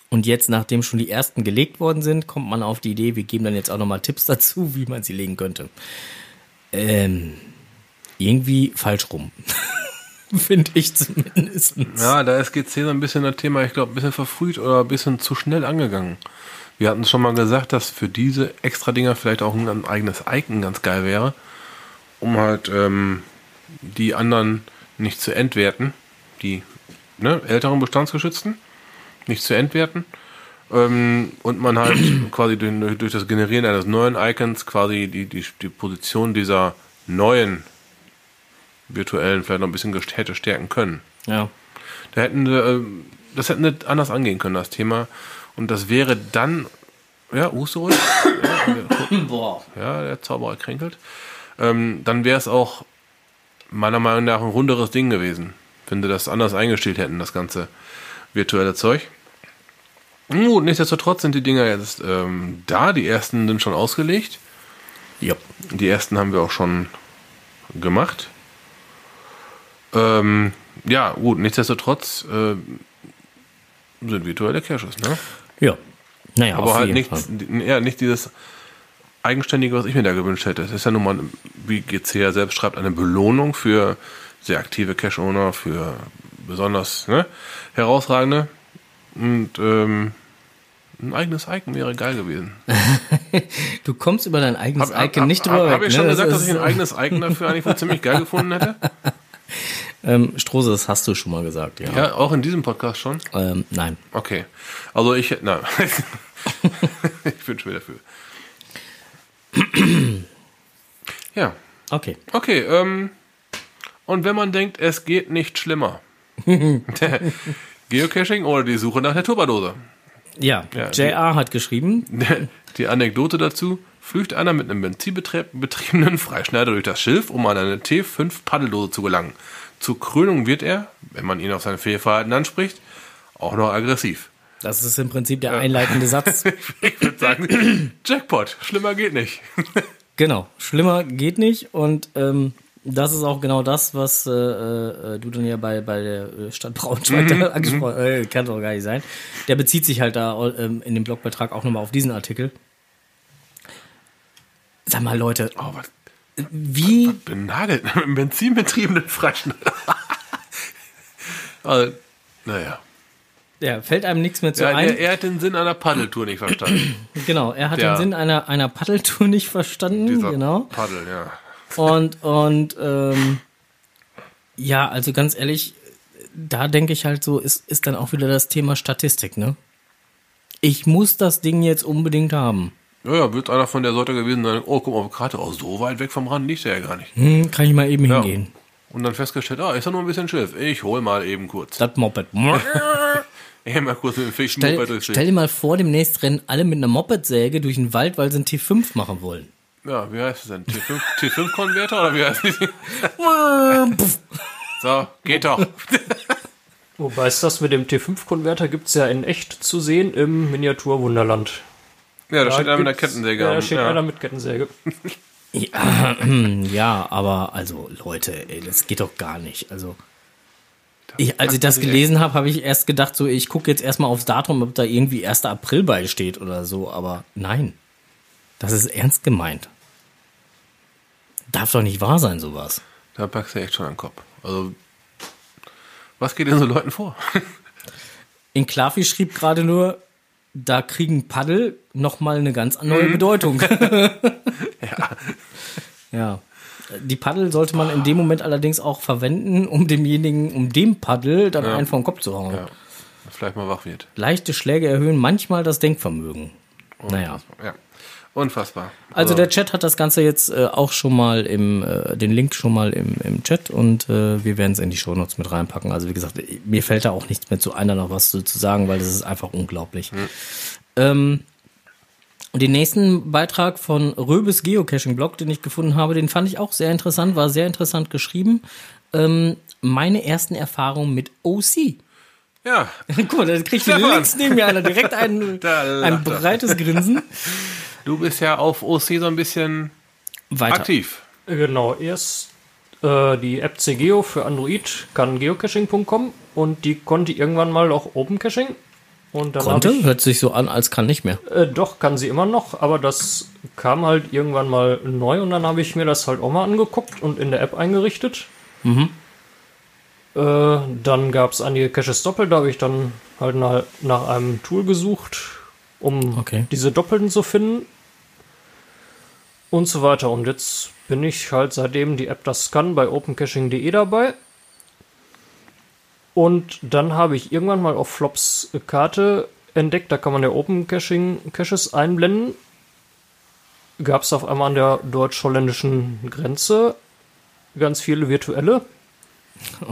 Und jetzt, nachdem schon die ersten gelegt worden sind, kommt man auf die Idee, wir geben dann jetzt auch nochmal Tipps (laughs) dazu, wie man sie legen könnte. Ähm, irgendwie falsch rum. (laughs) Finde ich zumindest. Ja, da ist GC so ein bisschen das Thema, ich glaube, ein bisschen verfrüht oder ein bisschen zu schnell angegangen. Wir hatten schon mal gesagt, dass für diese extra Dinger vielleicht auch ein eigenes Icon ganz geil wäre, um halt ähm, die anderen nicht zu entwerten, die ne, älteren Bestandsgeschützten nicht zu entwerten. Ähm, und man halt (clears throat) quasi durch, durch, das Generieren eines neuen Icons quasi die, die, die Position dieser neuen virtuellen vielleicht noch ein bisschen hätte stärken können. Ja. Da hätten äh, das hätten nicht anders angehen können, das Thema. Und das wäre dann, ja, Usterus, (coughs) ja, Boah. ja, der Zauberer kränkelt. Ähm, dann wäre es auch meiner Meinung nach ein runderes Ding gewesen, wenn sie das anders eingestellt hätten, das ganze virtuelle Zeug. Gut, nichtsdestotrotz sind die Dinger jetzt ähm, da. Die ersten sind schon ausgelegt. Ja. Die ersten haben wir auch schon gemacht. Ähm, ja, gut, nichtsdestotrotz äh, sind virtuelle Caches, ne? Ja. Naja, Aber halt jeden nicht, Fall. ja, nicht dieses Eigenständige, was ich mir da gewünscht hätte. Es ist ja nun mal, wie GC ja selbst schreibt, eine Belohnung für sehr aktive Cache-Owner, für besonders ne, herausragende. Und ähm, ein eigenes Icon wäre geil gewesen. (laughs) Du kommst über dein eigenes Hab- Icon nicht hab- drüber Habe weg. ich schon ne? gesagt, das dass ich ein eigenes Icon dafür eigentlich wohl ziemlich geil gefunden hätte? (laughs) ähm, Strose, das hast du schon mal gesagt, ja. Ja, auch in diesem Podcast schon. Ähm, nein. Okay. Also ich, na, (laughs) ich wünsche mir dafür. (clears throat) ja, Okay. okay. Ähm, und wenn man denkt, es geht nicht schlimmer. (laughs) Geocaching oder die Suche nach der Turbadose. Ja, Ja, JR hat geschrieben, Die Anekdote dazu. Flücht einer mit einem benzinbetriebenen Freischneider durch das Schilf, um an eine T5 Paddeldose zu gelangen. Zur Krönung wird er, wenn man ihn auf sein Fehlverhalten anspricht, auch noch aggressiv. Das ist im Prinzip der einleitende (laughs) Satz. Ich würde sagen, (clears throat) Jackpot, schlimmer geht nicht. (laughs) Genau, schlimmer geht nicht und ähm, das ist auch genau das, was äh, äh, du dann ja bei, bei der äh, Stadt Braunschweig da (laughs) angesprochen äh, kann doch gar nicht sein. Der bezieht sich halt da ähm, in dem Blogbeitrag auch nochmal auf diesen Artikel. Sag mal, Leute, Oh, was wie benagelt mit einem benzinbetriebenen Freischneider. also, naja. Ja, fällt einem nichts mehr zu Ja, ein. er, er hat den Sinn einer Paddeltour nicht verstanden. (clears throat) genau, er hat der- den Sinn einer, einer Paddeltour nicht verstanden. Dieser genau. Paddel, ja. Und, und ähm, ja, also ganz ehrlich, da denke ich halt so, ist, ist dann auch wieder das Thema Statistik, ne? Ich muss das Ding jetzt unbedingt haben. Ja, ja, wird einer von der Sorte gewesen sein, oh, guck mal, auf der Karte, oh, so weit weg vom Rand liegt der ja gar nicht. Hm, kann ich mal eben Ja. hingehen. Und dann festgestellt, ah, ist ja nur ein bisschen Schiff. Ich hol mal eben kurz. Das Moped. (laughs) Ich mal kurz mit dem Stell, stell dir mal vor, demnächst rennen alle mit einer Mopedsäge durch den Wald, weil sie einen T5 machen wollen. Ja, wie heißt es denn? T5, T5-Konverter oder wie heißt es? So, geht doch. Wobei es das mit dem T5-Konverter gibt es ja in echt zu sehen im Miniaturwunderland. Ja, da steht einer mit einer Kettensäge. Ja, da steht ja. einer mit Kettensäge. Ja, (clears throat) ja, aber also Leute, ey, das geht doch gar nicht. Also ich, als ich das gelesen habe, habe ich erst gedacht, so ich gucke jetzt erstmal aufs Datum, ob da irgendwie 1. April bei steht oder so, aber nein. Das ist ernst gemeint. Darf doch nicht wahr sein, sowas. Da packst du echt schon an den Kopf. Also, was geht denn so Leuten vor? (laughs) In Klafi schrieb gerade nur, da kriegen Paddel nochmal eine ganz neue Bedeutung. (laughs) (laughs) ja. ja. Die Paddel sollte man in dem Moment allerdings auch verwenden, um demjenigen, um dem Paddel dann einen vom Kopf zu hauen. Ja, vielleicht mal wach wird. Leichte Schläge erhöhen manchmal das Denkvermögen. Naja. Ja. Unfassbar. Also der Chat hat das Ganze jetzt äh, auch schon mal im, äh, den Link schon mal im, im Chat und äh, wir werden es in die Shownotes mit reinpacken. Also wie gesagt, mir fällt da auch nichts mehr zu einer noch was zu, zu sagen, weil das ist einfach unglaublich. Ähm, und den nächsten Beitrag von Röbes Geocaching-Blog, den ich gefunden habe, den fand ich auch sehr interessant, war sehr interessant geschrieben. Ähm, meine ersten Erfahrungen mit OC. ja, (laughs) Guck mal, da kriegt Stefan. links neben mir einer direkt ein, (laughs) ein breites Grinsen. du bist ja auf OC so ein bisschen Weiter. aktiv. Genau, erst äh, die App CGeo für Android kann geocaching.com und die konnte irgendwann mal auch Open Caching. Und dann Konnte? Hört sich so an, als kann nicht mehr. äh, doch, kann sie immer noch, aber das kam halt irgendwann mal neu und dann habe ich mir das halt auch mal angeguckt und in der App eingerichtet. Äh, dann gab es einige Caches doppelt, da habe ich dann halt nach, nach einem Tool gesucht, um Okay. diese Doppelten zu finden und so weiter. Und jetzt bin ich halt seitdem die App das kann bei opencaching.de dabei. Und dann habe ich irgendwann mal auf Flops Karte entdeckt, da kann man ja Open Caching Caches einblenden. Gab es auf einmal an der deutsch-holländischen Grenze ganz viele virtuelle,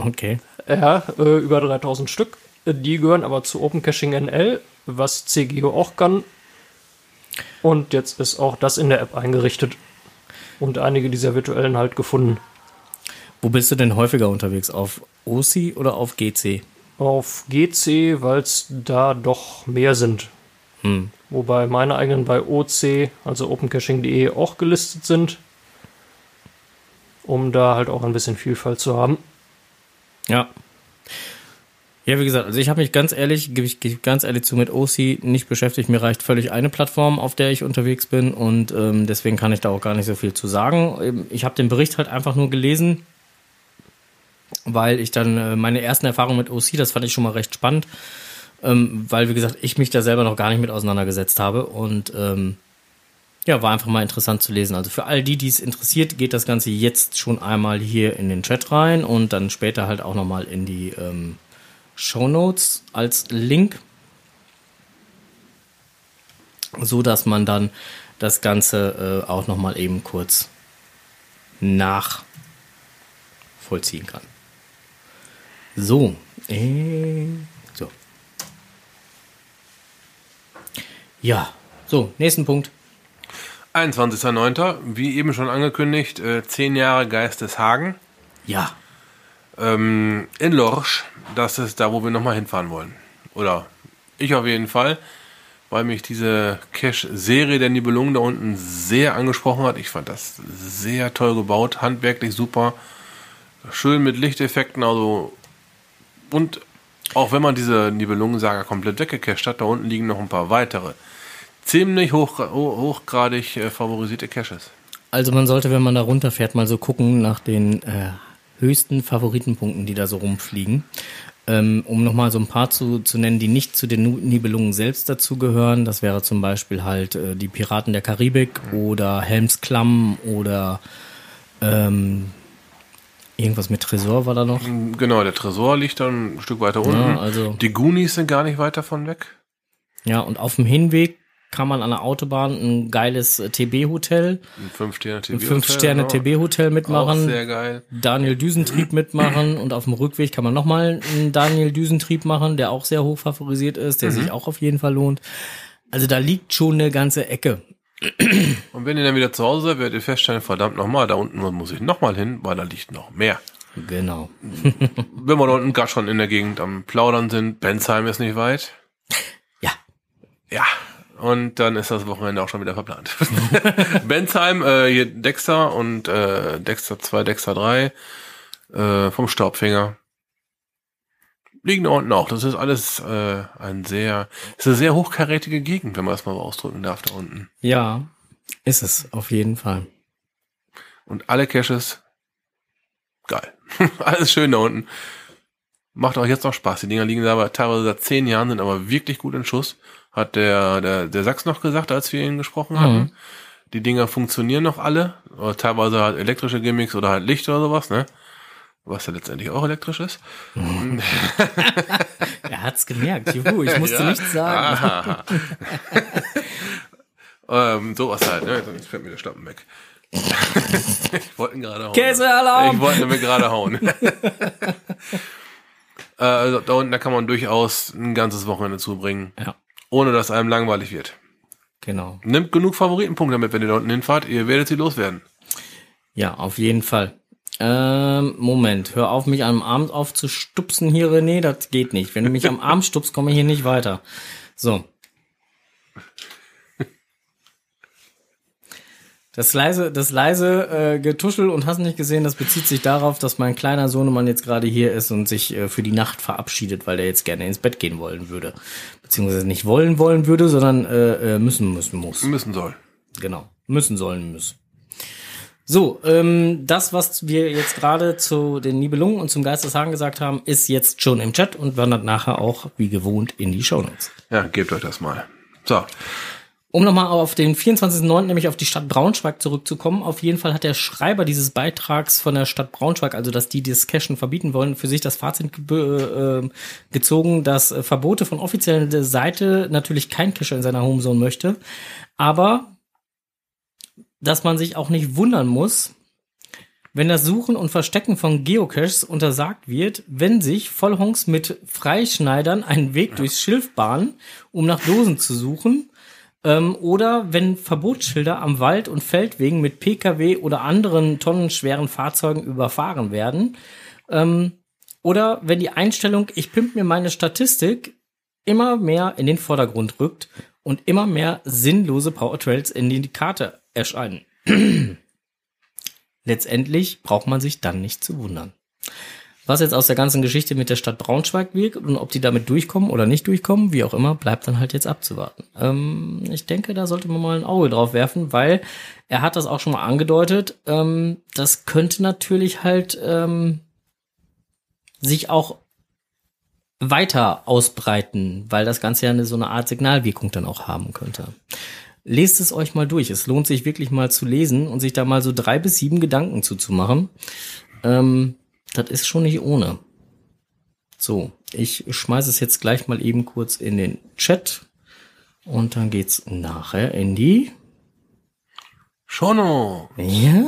Okay. ja, äh, über 3000 Stück. Die gehören aber zu Open Caching NL, was CGO auch kann. Und jetzt ist auch das in der App eingerichtet und einige dieser virtuellen halt gefunden. Wo bist du denn häufiger unterwegs? Auf OC oder auf GC? Auf GC, weil es da doch mehr sind. Hm. Wobei meine eigenen bei OC, also opencaching.de, auch gelistet sind. Um da halt auch ein bisschen Vielfalt zu haben. Ja. Ja, wie gesagt, also ich habe mich ganz ehrlich, gebe ich, geb ich ganz ehrlich zu, mit OC nicht beschäftigt. Mir reicht völlig eine Plattform, auf der ich unterwegs bin und ähm, deswegen kann ich da auch gar nicht so viel zu sagen. Ähm, Ich habe den Bericht halt einfach nur gelesen, weil ich dann äh, meine ersten Erfahrungen mit OC, das fand ich schon mal recht spannend, ähm, weil wie gesagt, ich mich da selber noch gar nicht mit auseinandergesetzt habe und ähm, ja, war einfach mal interessant zu lesen. Also für all die, die es interessiert, geht das Ganze jetzt schon einmal hier in den Chat rein und dann später halt auch nochmal in die ähm, Show Notes als Link, so dass man dann das Ganze äh, auch nochmal eben kurz nachvollziehen kann. So, äh, so. Ja, so, nächsten Punkt. 21.09. Wie eben schon angekündigt, äh, 10 Jahre Geisteshagen. Ja, Ähm, in Lorsch, das ist da, wo wir nochmal hinfahren wollen. Oder ich auf jeden Fall, weil mich diese Cache-Serie der Nibelungen da unten sehr angesprochen hat. Ich fand das sehr toll gebaut, handwerklich super, schön mit Lichteffekten, also und auch wenn man diese Nibelungen-Saga komplett weggecached hat, da unten liegen noch ein paar weitere ziemlich hoch, ho- hochgradig äh, favorisierte Caches. Also man sollte, wenn man da runterfährt, mal so gucken nach den äh, höchsten Favoritenpunkten, die da so rumfliegen. Ähm, um nochmal so ein paar zu, zu nennen, die nicht zu den Nibelungen selbst dazugehören. Das wäre zum Beispiel halt äh, die Piraten der Karibik oder Helmsklamm oder ähm, irgendwas mit Tresor war da noch. Genau, der Tresor liegt dann ein Stück weiter unten. also- Die Goonies sind gar nicht weit davon weg. Ja, und auf dem Hinweg kann man an der Autobahn ein geiles äh, TB-Hotel, Ein 5-Sterne-TB. ein 5-Sterne-TB-Hotel mitmachen. Auch sehr geil. Daniel Düsentrieb mitmachen und auf dem Rückweg kann man nochmal einen Daniel Düsentrieb machen, der auch sehr hoch favorisiert ist, der sich auch auf jeden Fall lohnt. Also da liegt schon eine ganze Ecke. Und wenn ihr dann wieder zu Hause seid, werdet ihr feststellen, verdammt nochmal, da unten muss ich nochmal hin, weil da liegt noch mehr. Genau. (laughs) Wenn wir da unten gar schon in der Gegend am Plaudern sind, Bensheim ist nicht weit. Ja. Ja. Und dann ist das Wochenende auch schon wieder verplant. (laughs) Bensheim, äh, hier Dexter und äh, Dexter 2, Dexter 3 äh, vom Staubfinger. Liegen da unten auch. Das ist alles äh, ein sehr, ist eine sehr hochkarätige Gegend, wenn man das mal so ausdrücken darf, da unten. Ja, ist es auf jeden Fall. Und alle Caches, geil. (laughs) Alles schön da unten. Macht auch jetzt noch Spaß. Die Dinger liegen da aber teilweise seit zehn Jahren, sind aber wirklich gut in Schuss. Hat der, der, der Sachs noch gesagt, als wir ihn gesprochen hatten. Die Dinger funktionieren noch alle. Oder teilweise halt elektrische Gimmicks oder halt Licht oder sowas, ne? Was ja letztendlich auch elektrisch ist. (laughs) Er hat's gemerkt. Juhu, ich musste Ja. nichts sagen. (laughs) Ähm, sowas halt, ne? Jetzt fällt mir der Schlappen weg. (laughs) ich wollte ihn gerade hauen. Käsealarm! Ich wollte ihn mir gerade hauen. äh, also da unten, da kann man durchaus ein ganzes Wochenende zubringen, Ja, ohne dass einem langweilig wird. genau. Nimmt genug Favoritenpunkte mit, wenn ihr da unten hinfahrt. Ihr werdet sie loswerden. Ja, auf jeden Fall. Ähm, Moment, hör auf, mich am Arm aufzustupsen hier, René, das geht nicht. Wenn du mich am (laughs) Arm stupst, komme ich hier nicht weiter. So. Das leise, das leise äh, Getuschel und hast nicht gesehen, das bezieht sich darauf, dass mein kleiner Sohnemann jetzt gerade hier ist und sich äh, für die Nacht verabschiedet, weil er jetzt gerne ins Bett gehen wollen würde. Beziehungsweise nicht wollen wollen würde, sondern äh, äh, müssen müssen muss. Müssen soll. Genau. Müssen sollen müssen. So, ähm, das, was wir jetzt gerade zu den Nibelungen und zum Geisteshagen gesagt haben, ist jetzt schon im Chat und wandert nachher auch wie gewohnt in die Shownotes. Ja, gebt euch das mal. So. Um nochmal auf den 24.09., nämlich auf die Stadt Braunschweig zurückzukommen, auf jeden Fall hat der Schreiber dieses Beitrags von der Stadt Braunschweig, also dass die das Cashen verbieten wollen, für sich das Fazit ge äh, gezogen, dass äh, Verbote von offizieller Seite natürlich kein Cacher in seiner Homezone möchte, aber dass man sich auch nicht wundern muss, wenn das Suchen und Verstecken von Geocaches untersagt wird, wenn sich Vollhongs mit Freischneidern einen Weg durchs Schilf bahnen, um nach Dosen zu suchen, ähm, oder wenn Verbotsschilder am Wald- und Feldwegen mit Pkw oder anderen tonnenschweren Fahrzeugen überfahren werden, ähm, oder wenn die Einstellung, ich pimp mir meine Statistik, immer mehr in den Vordergrund rückt und immer mehr sinnlose Powertrails in die Karte erscheinen. (clears throat) Letztendlich braucht man sich dann nicht zu wundern. Was jetzt aus der ganzen Geschichte mit der Stadt Braunschweig wirkt und ob die damit durchkommen oder nicht durchkommen, wie auch immer, bleibt dann halt jetzt abzuwarten. Ähm, ich denke, da sollte man mal ein Auge drauf werfen, weil er hat das auch schon mal angedeutet. Ähm, das könnte natürlich halt ähm, sich auch weiter ausbreiten, weil das Ganze ja eine, so eine Art Signalwirkung dann auch haben könnte. Lest es euch mal durch. Es lohnt sich wirklich mal zu lesen und sich da mal so drei bis sieben Gedanken zuzumachen. Ähm, das ist schon nicht ohne. So, ich schmeiße es jetzt gleich mal eben kurz in den Chat und dann geht's nachher in die. Schono. Ja,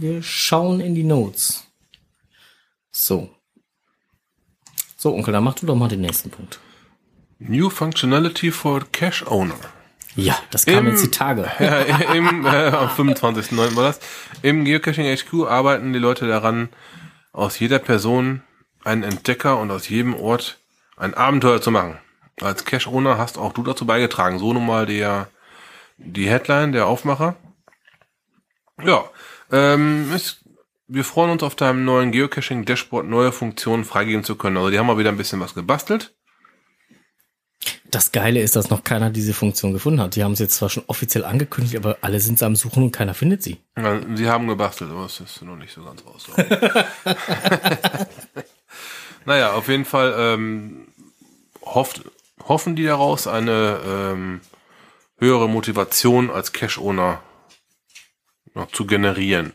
wir schauen in die Notes. So. So, Onkel, dann mach du doch mal den nächsten Punkt. New Functionality for Cache Owner. Ja, das kam Im- jetzt die Tage. (laughs) Ja, im, äh, am 25.09. war das. Im Geocaching HQ arbeiten die Leute daran, aus jeder Person einen Entdecker und aus jedem Ort ein Abenteuer zu machen. Als Cache-Owner hast auch du dazu beigetragen. So nun mal der, die Headline, der Aufmacher. Ja, ähm, ist, wir freuen uns auf deinem neuen Geocaching-Dashboard neue Funktionen freigeben zu können. Also die haben mal wieder ein bisschen was gebastelt. Das Geile ist, dass noch keiner diese Funktion gefunden hat. Die haben es jetzt zwar schon offiziell angekündigt, aber alle sind am Suchen und keiner findet sie. Ja, sie haben gebastelt, aber es ist noch nicht so ganz raus. (laughs) naja, auf jeden Fall ähm, hofft, hoffen die daraus eine ähm, höhere Motivation als Cash-Owner noch zu generieren.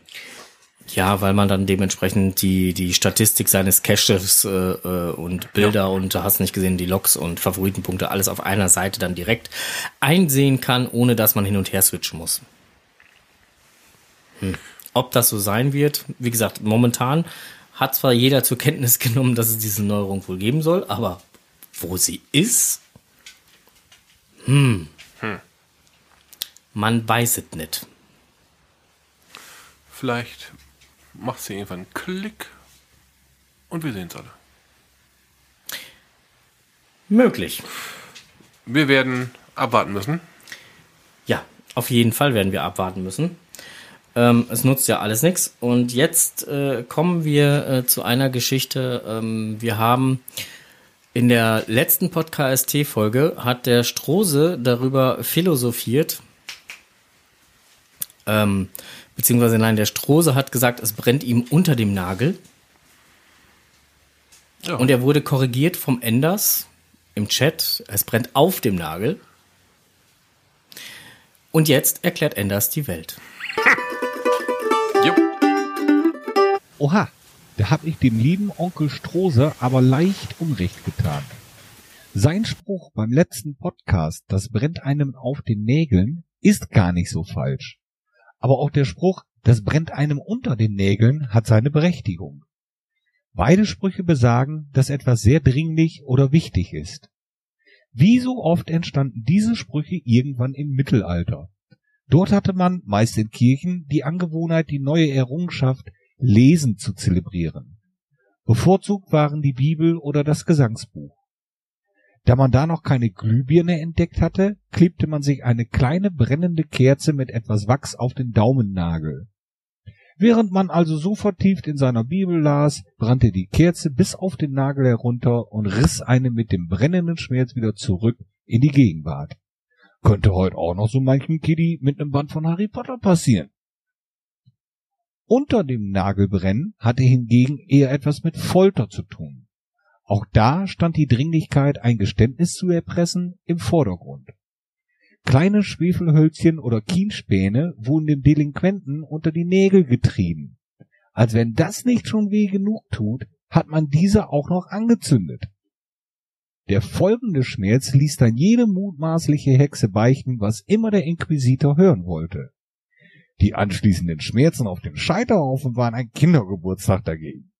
Ja, weil man dann dementsprechend die, die Statistik seines Caches äh, äh, und Bilder und da hast nicht gesehen, die Logs und Favoritenpunkte, alles auf einer Seite dann direkt einsehen kann, ohne dass man hin und her switchen muss. Hm. Ob das so sein wird, wie gesagt, momentan hat zwar jeder zur Kenntnis (laughs) genommen, dass es diese Neuerung wohl geben soll, aber wo sie ist, hm, man weiß es nicht. Vielleicht macht sie irgendwann einen Klick und wir sehen es alle. Möglich. Wir werden abwarten müssen. Ja, auf jeden Fall werden wir abwarten müssen. Ähm, es nutzt ja alles nichts. Und jetzt äh, kommen wir äh, zu einer Geschichte. Ähm, wir haben in der letzten Podcast-Folge hat der Strose darüber philosophiert. Ähm, beziehungsweise nein, der Strose hat gesagt, es brennt ihm unter dem Nagel. Ja. Und er wurde korrigiert vom Enders im Chat. Es brennt auf dem Nagel. Und jetzt erklärt Enders die Welt. (laughs) Oha, da hab ich dem lieben Onkel Strose aber leicht Unrecht getan. Sein Spruch beim letzten Podcast, das brennt einem auf den Nägeln, ist gar nicht so falsch. Aber auch der Spruch, das brennt einem unter den Nägeln, hat seine Berechtigung. Beide Sprüche besagen, dass etwas sehr dringlich oder wichtig ist. Wie so oft entstanden diese Sprüche irgendwann im Mittelalter. Dort hatte man, meist in Kirchen, die Angewohnheit, die neue Errungenschaft Lesen zu zelebrieren. Bevorzugt waren die Bibel oder das Gesangsbuch. Da man da noch keine Glühbirne entdeckt hatte, klebte man sich eine kleine brennende Kerze mit etwas Wachs auf den Daumennagel. Während man also so vertieft in seiner Bibel las, brannte die Kerze bis auf den Nagel herunter und riss einen mit dem brennenden Schmerz wieder zurück in die Gegenwart. Könnte heute auch noch so manchem Kiddy mit einem Band von Harry Potter passieren. Unter dem Nagelbrennen hatte hingegen eher etwas mit Folter zu tun. Auch da stand die Dringlichkeit, ein Geständnis zu erpressen, im Vordergrund. Kleine Schwefelhölzchen oder Kienspäne wurden dem Delinquenten unter die Nägel getrieben. Als wenn das nicht schon weh genug tut, hat man diese auch noch angezündet. Der folgende Schmerz ließ dann jede mutmaßliche Hexe beichten, was immer der Inquisitor hören wollte. Die anschließenden Schmerzen auf dem Scheiterhaufen waren ein Kindergeburtstag dagegen.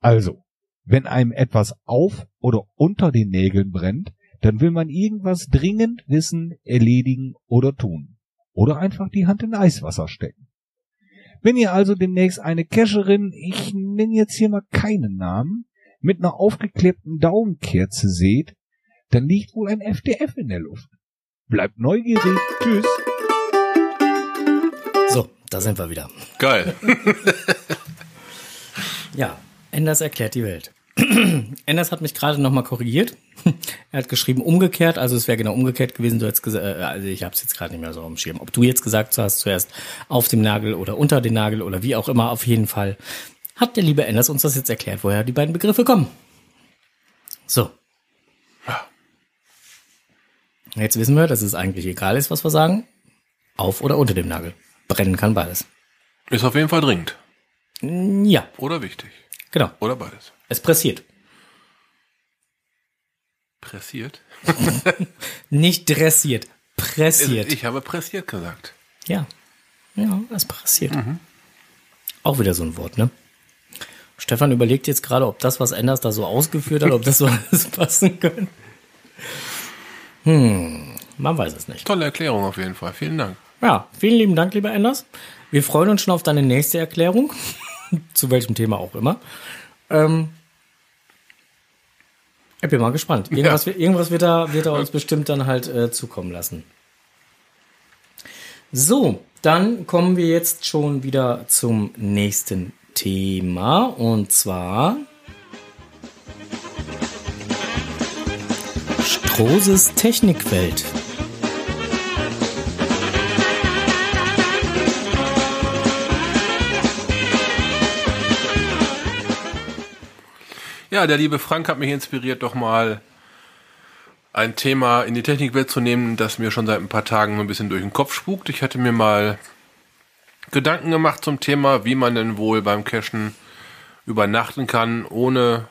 Also, wenn einem etwas auf oder unter den Nägeln brennt, dann will man irgendwas dringend wissen, erledigen oder tun. Oder einfach die Hand in Eiswasser stecken. Wenn ihr also demnächst eine Cacherin, ich nenne jetzt hier mal keinen Namen, mit einer aufgeklebten Daumenkerze seht, dann liegt wohl ein FDF in der Luft. Bleibt neugierig. Tschüss. So, da sind wir wieder. Geil. (laughs) Ja, Enders erklärt die Welt. (clears throat) Enders hat mich gerade nochmal korrigiert. (laughs) er hat geschrieben umgekehrt, also es wäre genau umgekehrt gewesen. Du hättest gesagt, äh, also ich habe es jetzt gerade nicht mehr so am Schirm. Ob du jetzt gesagt hast, zuerst auf dem Nagel oder unter den Nagel oder wie auch immer, auf jeden Fall hat der liebe Enders uns das jetzt erklärt, woher die beiden Begriffe kommen. So. Jetzt wissen wir, dass es eigentlich egal ist, was wir sagen. Auf oder unter dem Nagel. Brennen kann beides. Ist auf jeden Fall dringend. Ja, Oder wichtig. genau. Oder beides. Es pressiert. Pressiert? (laughs) Nicht dressiert. Pressiert. Ich habe pressiert gesagt. Ja. Ja, es pressiert. Auch wieder so ein Wort, ne? Stefan überlegt jetzt gerade, ob das, was Enders da so ausgeführt hat, ob das so (laughs) alles passen könnte. Hm, man weiß es nicht. Tolle Erklärung auf jeden Fall. Vielen Dank. Ja, vielen lieben Dank, lieber Enders. Wir freuen uns schon auf deine nächste Erklärung. (laughs) Zu welchem Thema auch immer. Ähm, ich bin mal gespannt. Irgendwas, wird- irgendwas wird, er, wird er uns bestimmt dann halt äh, zukommen lassen. So, dann kommen wir jetzt schon wieder zum nächsten Thema. Und zwar Strohses Technikwelt. Ja, der liebe Frank hat mich inspiriert, doch mal ein Thema in die Technikwelt zu nehmen, das mir schon seit ein paar Tagen ein bisschen durch den Kopf spukt. Ich hatte mir mal Gedanken gemacht zum Thema, wie man denn wohl beim Cashen übernachten kann, ohne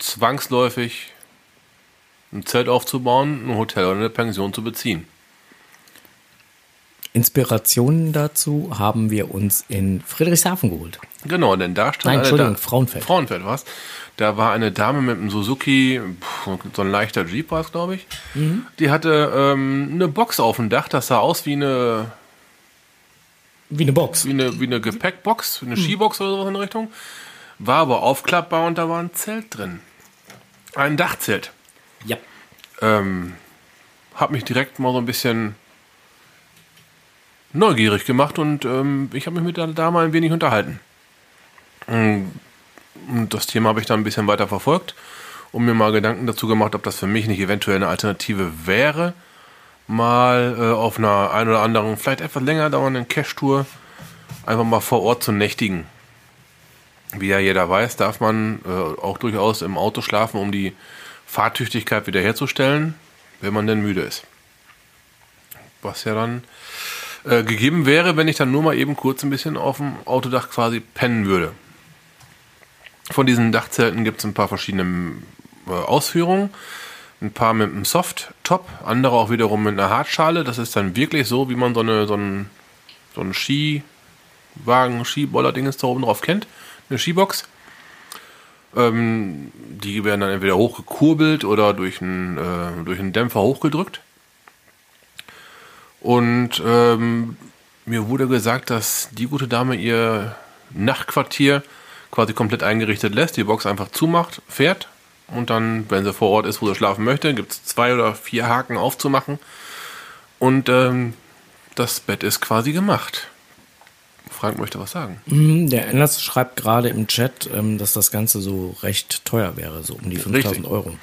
zwangsläufig ein Zelt aufzubauen, ein Hotel oder eine Pension zu beziehen. Inspirationen dazu haben wir uns in Friedrichshafen geholt. Genau, denn da stand Nein, Entschuldigung, Da- Frauenfeld. Frauenfeld was. Da war eine Dame mit einem Suzuki, so ein leichter Jeep war es, glaube ich. Mhm. Die hatte ähm, eine Box auf dem Dach, das sah aus wie eine, Wie eine Box. wie eine, wie eine Gepäckbox, Mhm. eine Skibox oder sowas in der Richtung. War aber aufklappbar und da war ein Zelt drin. Ein Dachzelt. Ja. Ähm, hab mich direkt mal so ein bisschen neugierig gemacht und ähm, ich habe mich mit der Dame ein wenig unterhalten. Mm, Und das Thema habe ich dann ein bisschen weiter verfolgt und mir mal Gedanken dazu gemacht, ob das für mich nicht eventuell eine Alternative wäre, mal äh, auf einer ein oder anderen, vielleicht etwas länger dauernden Cash-Tour einfach mal vor Ort zu nächtigen. Wie ja jeder weiß, darf man äh, auch durchaus im Auto schlafen, um die Fahrtüchtigkeit wiederherzustellen, wenn man denn müde ist. Was ja dann äh, gegeben wäre, wenn ich dann nur mal eben kurz ein bisschen auf dem Autodach quasi pennen würde. Von diesen Dachzelten gibt es ein paar verschiedene äh, Ausführungen. ein paar mit einem Soft-Top, andere auch wiederum mit einer Hartschale. Das ist dann wirklich so, wie man so, eine, so einen, so einen Skiwagen, Skiboller-Dinges da oben drauf kennt. Eine Skibox. Ähm, die werden dann entweder hochgekurbelt oder durch einen, äh, durch einen Dämpfer hochgedrückt. Und ähm, mir wurde gesagt, dass die gute Dame ihr Nachtquartier quasi komplett eingerichtet lässt, die Box einfach zumacht, fährt und dann, wenn sie vor Ort ist, wo sie schlafen möchte, gibt es zwei oder vier Haken aufzumachen und ähm, das Bett ist quasi gemacht. Frank möchte was sagen. Mm, Der Anders schreibt gerade im Chat, ähm, dass das Ganze so recht teuer wäre, so um die 5000 Richtig. Euro.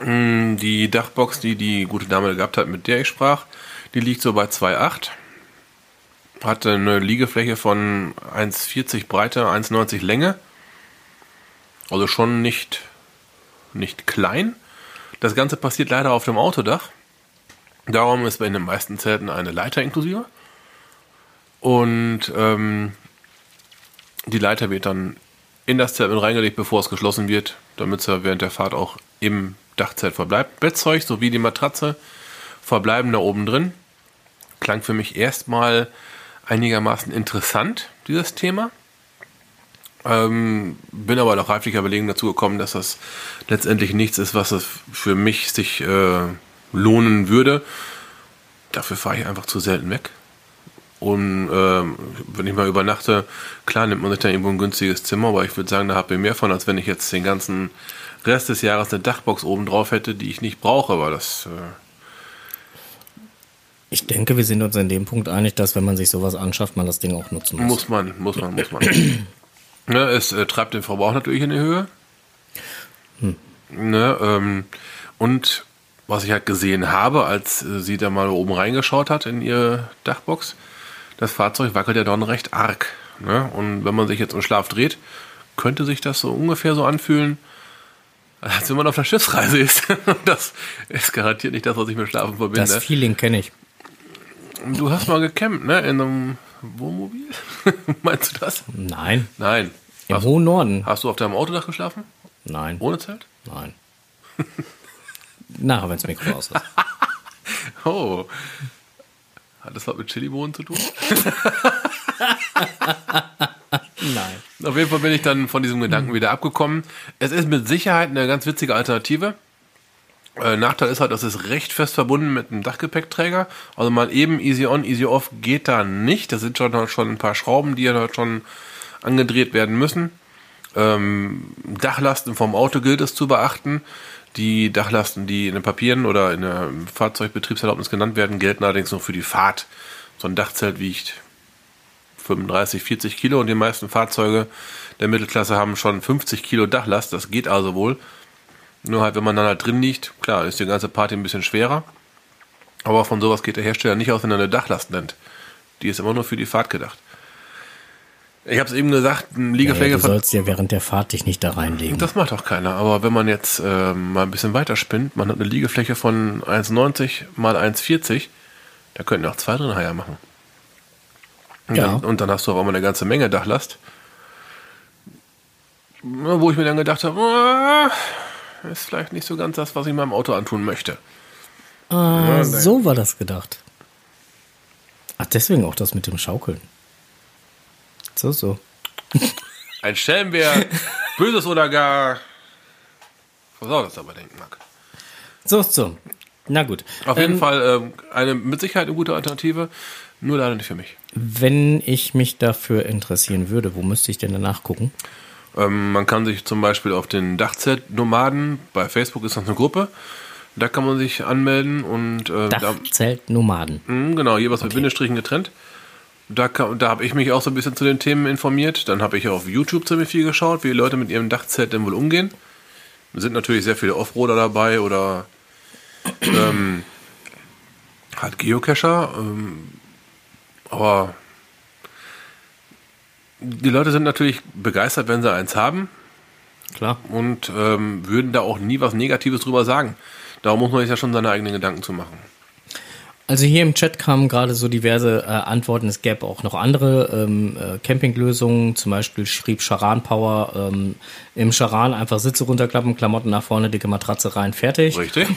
Mm, Die Dachbox, die die gute Dame gehabt hat, mit der ich sprach, die liegt so bei 2,8. Hatte eine Liegefläche von 1,40 Breite, 1,90 Länge. Also schon nicht, nicht klein. Das Ganze passiert leider auf dem Autodach. Darum ist bei den meisten Zelten eine Leiter inklusive. Und ähm, die Leiter wird dann in das Zelt mit reingelegt, bevor es geschlossen wird, damit es ja während der Fahrt auch im Dachzelt verbleibt. Bettzeug sowie die Matratze verbleiben da oben drin. Klang für mich erstmal einigermaßen interessant, dieses Thema. Ähm, bin aber nach reiflicher Überlegung dazu gekommen, dass das letztendlich nichts ist, was es für mich sich äh, lohnen würde. Dafür fahre ich einfach zu selten weg. Und ähm, wenn ich mal übernachte, klar nimmt man sich dann irgendwo ein günstiges Zimmer, aber ich würde sagen, da habe ich mehr von, als wenn ich jetzt den ganzen Rest des Jahres eine Dachbox oben drauf hätte, die ich nicht brauche, weil das äh, Ich denke, wir sind uns in dem Punkt einig, dass wenn man sich sowas anschafft, man das Ding auch nutzen muss. muss man, muss man, muss man. (clears throat) ne, es äh, treibt den Verbrauch natürlich in die Höhe. Ne, ähm, und was ich halt gesehen habe, als äh, sie da mal oben reingeschaut hat in ihre Dachbox, das Fahrzeug wackelt ja dann recht arg. Ne? Und wenn man sich jetzt im Schlaf dreht, könnte sich das so ungefähr so anfühlen, als wenn man auf einer Schiffsreise (laughs) ist. das ist garantiert nicht das, was ich mit Schlafen verbinde. Das Feeling kenne ich. Du hast mal gecampt, ne? In einem Wohnmobil? (laughs) Meinst du das? Nein. Nein. Im Hast, hohen Norden. hast du auf deinem Autodach geschlafen? Nein. Ohne Zelt? Nein. Nachher, wenn das Mikro aus ist. (laughs) Oh. Hat das was mit Chilibohnen zu tun? (laughs) Nein. Auf jeden Fall bin ich dann von diesem Gedanken wieder abgekommen. Es ist mit Sicherheit eine ganz witzige Alternative. Äh, Nachteil ist halt, dass es recht fest verbunden mit einem Dachgepäckträger. Also mal eben easy on, easy off geht da nicht. Da sind schon, schon ein paar Schrauben, die ja dort schon angedreht werden müssen. Ähm, Dachlasten vom Auto gilt es zu beachten. Die Dachlasten, die in den Papieren oder in der Fahrzeugbetriebserlaubnis genannt werden, gelten allerdings nur für die Fahrt. So ein Dachzelt wiegt 35, 40 Kilo und die meisten Fahrzeuge der Mittelklasse haben schon 50 Kilo Dachlast. Das geht also wohl. Nur halt, wenn man dann halt drin liegt, klar, ist die ganze Party ein bisschen schwerer. Aber von sowas geht der Hersteller nicht aus, wenn er eine Dachlast nennt. Die ist immer nur für die Fahrt gedacht. Ich habe es eben gesagt, eine Ja, Liegefläche du sollst ja während der Fahrt dich nicht da reinlegen. das macht auch keiner. Aber wenn man jetzt äh, mal ein bisschen weiter spinnt, man hat eine Liegefläche von 1,90 mal 1,40, da könnten auch zwei drin Haier machen. Und, Ja. dann, und dann hast du auch immer eine ganze Menge Dachlast. Wo ich mir dann gedacht habe, ah, ist vielleicht nicht so ganz das, was ich meinem Auto antun möchte. Ah, so war das gedacht. Ach, deswegen auch das mit dem Schaukeln. So, so. (laughs) Ein Schelm, wer Böses oder gar Versautes dabei denken mag. So, so. Na gut. Auf jeden Ähm, Fall ähm, eine mit Sicherheit eine gute Alternative, nur leider nicht für mich. Wenn ich mich dafür interessieren würde, wo müsste ich denn danach gucken? Ähm, man kann sich zum Beispiel auf den Dachzelt-Nomaden, bei Facebook ist das eine Gruppe, da kann man sich anmelden und äh, da, Dachzelt Nomaden. mh, genau, jeweils mit Bindestrichen getrennt. Da, kann- da habe ich mich auch so ein bisschen zu den Themen informiert. Dann habe ich auf YouTube ziemlich viel geschaut, wie die Leute mit ihrem Dachzelt denn wohl umgehen. Es sind natürlich sehr viele Offroader dabei oder ähm, (clears throat) halt Geocacher. Ähm, aber die Leute sind natürlich begeistert, wenn sie eins haben Klar. und ähm, würden da auch nie was Negatives drüber sagen. Darum muss man sich ja schon seine eigenen Gedanken zu machen. Also hier im Chat kamen gerade so diverse äh, Antworten. Es gäbe auch noch andere ähm, äh, Campinglösungen. Zum Beispiel schrieb Charan Power ähm, im Charan einfach Sitze runterklappen, Klamotten nach vorne, dicke Matratze rein, fertig. Richtig.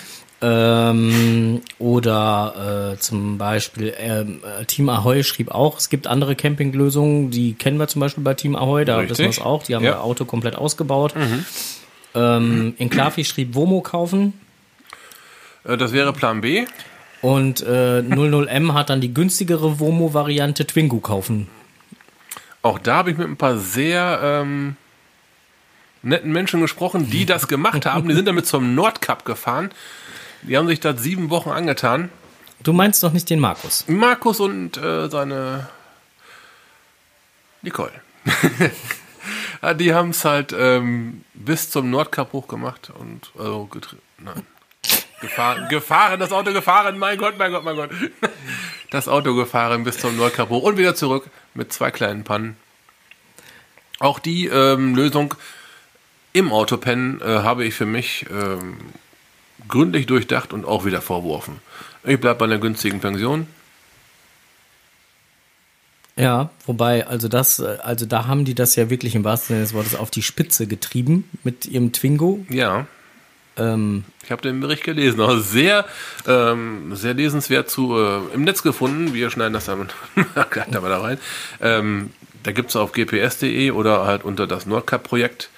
Ähm, oder äh, zum Beispiel ähm, äh, Team Ahoy schrieb auch, es gibt andere Campinglösungen, die kennen wir zum Beispiel bei Team Ahoy, da Richtig. wissen wir es auch, die haben Ja. ihr Auto komplett ausgebaut. Ähm, in Klafi schrieb Womo kaufen Äh, das wäre Plan B. und äh, 00M hat dann die günstigere Womo-Variante Twingo kaufen. Auch da habe ich mit ein paar sehr ähm, netten Menschen gesprochen, die das gemacht haben. Die sind damit zum Nordcup gefahren. Die haben sich das sieben Wochen angetan. Du meinst doch nicht den Markus. Markus und äh, seine Nicole. (laughs) die haben es halt ähm, bis zum Nordkap hochgemacht und also nein. Gefahren, gefahren, das Auto gefahren, mein Gott, mein Gott, mein Gott. (laughs) Das Auto gefahren bis zum Nordkap hoch und wieder zurück mit zwei kleinen Pannen. Auch die ähm, Lösung im Autopennen äh, habe ich für mich ähm, gründlich durchdacht und auch wieder vorgeworfen. Ich bleibe bei einer günstigen Pension. Ja, wobei, also das, also da haben die das ja wirklich im wahrsten Sinne des Wortes auf die Spitze getrieben mit ihrem Twingo. Ja, Ähm, ich habe den Bericht gelesen. Auch sehr, ähm, sehr lesenswert zu äh, im Netz gefunden. Wir schneiden das dann (laughs) gleich da mal da rein. Ähm, da gibt es auf gps.de oder halt unter das Nordcup-Projekt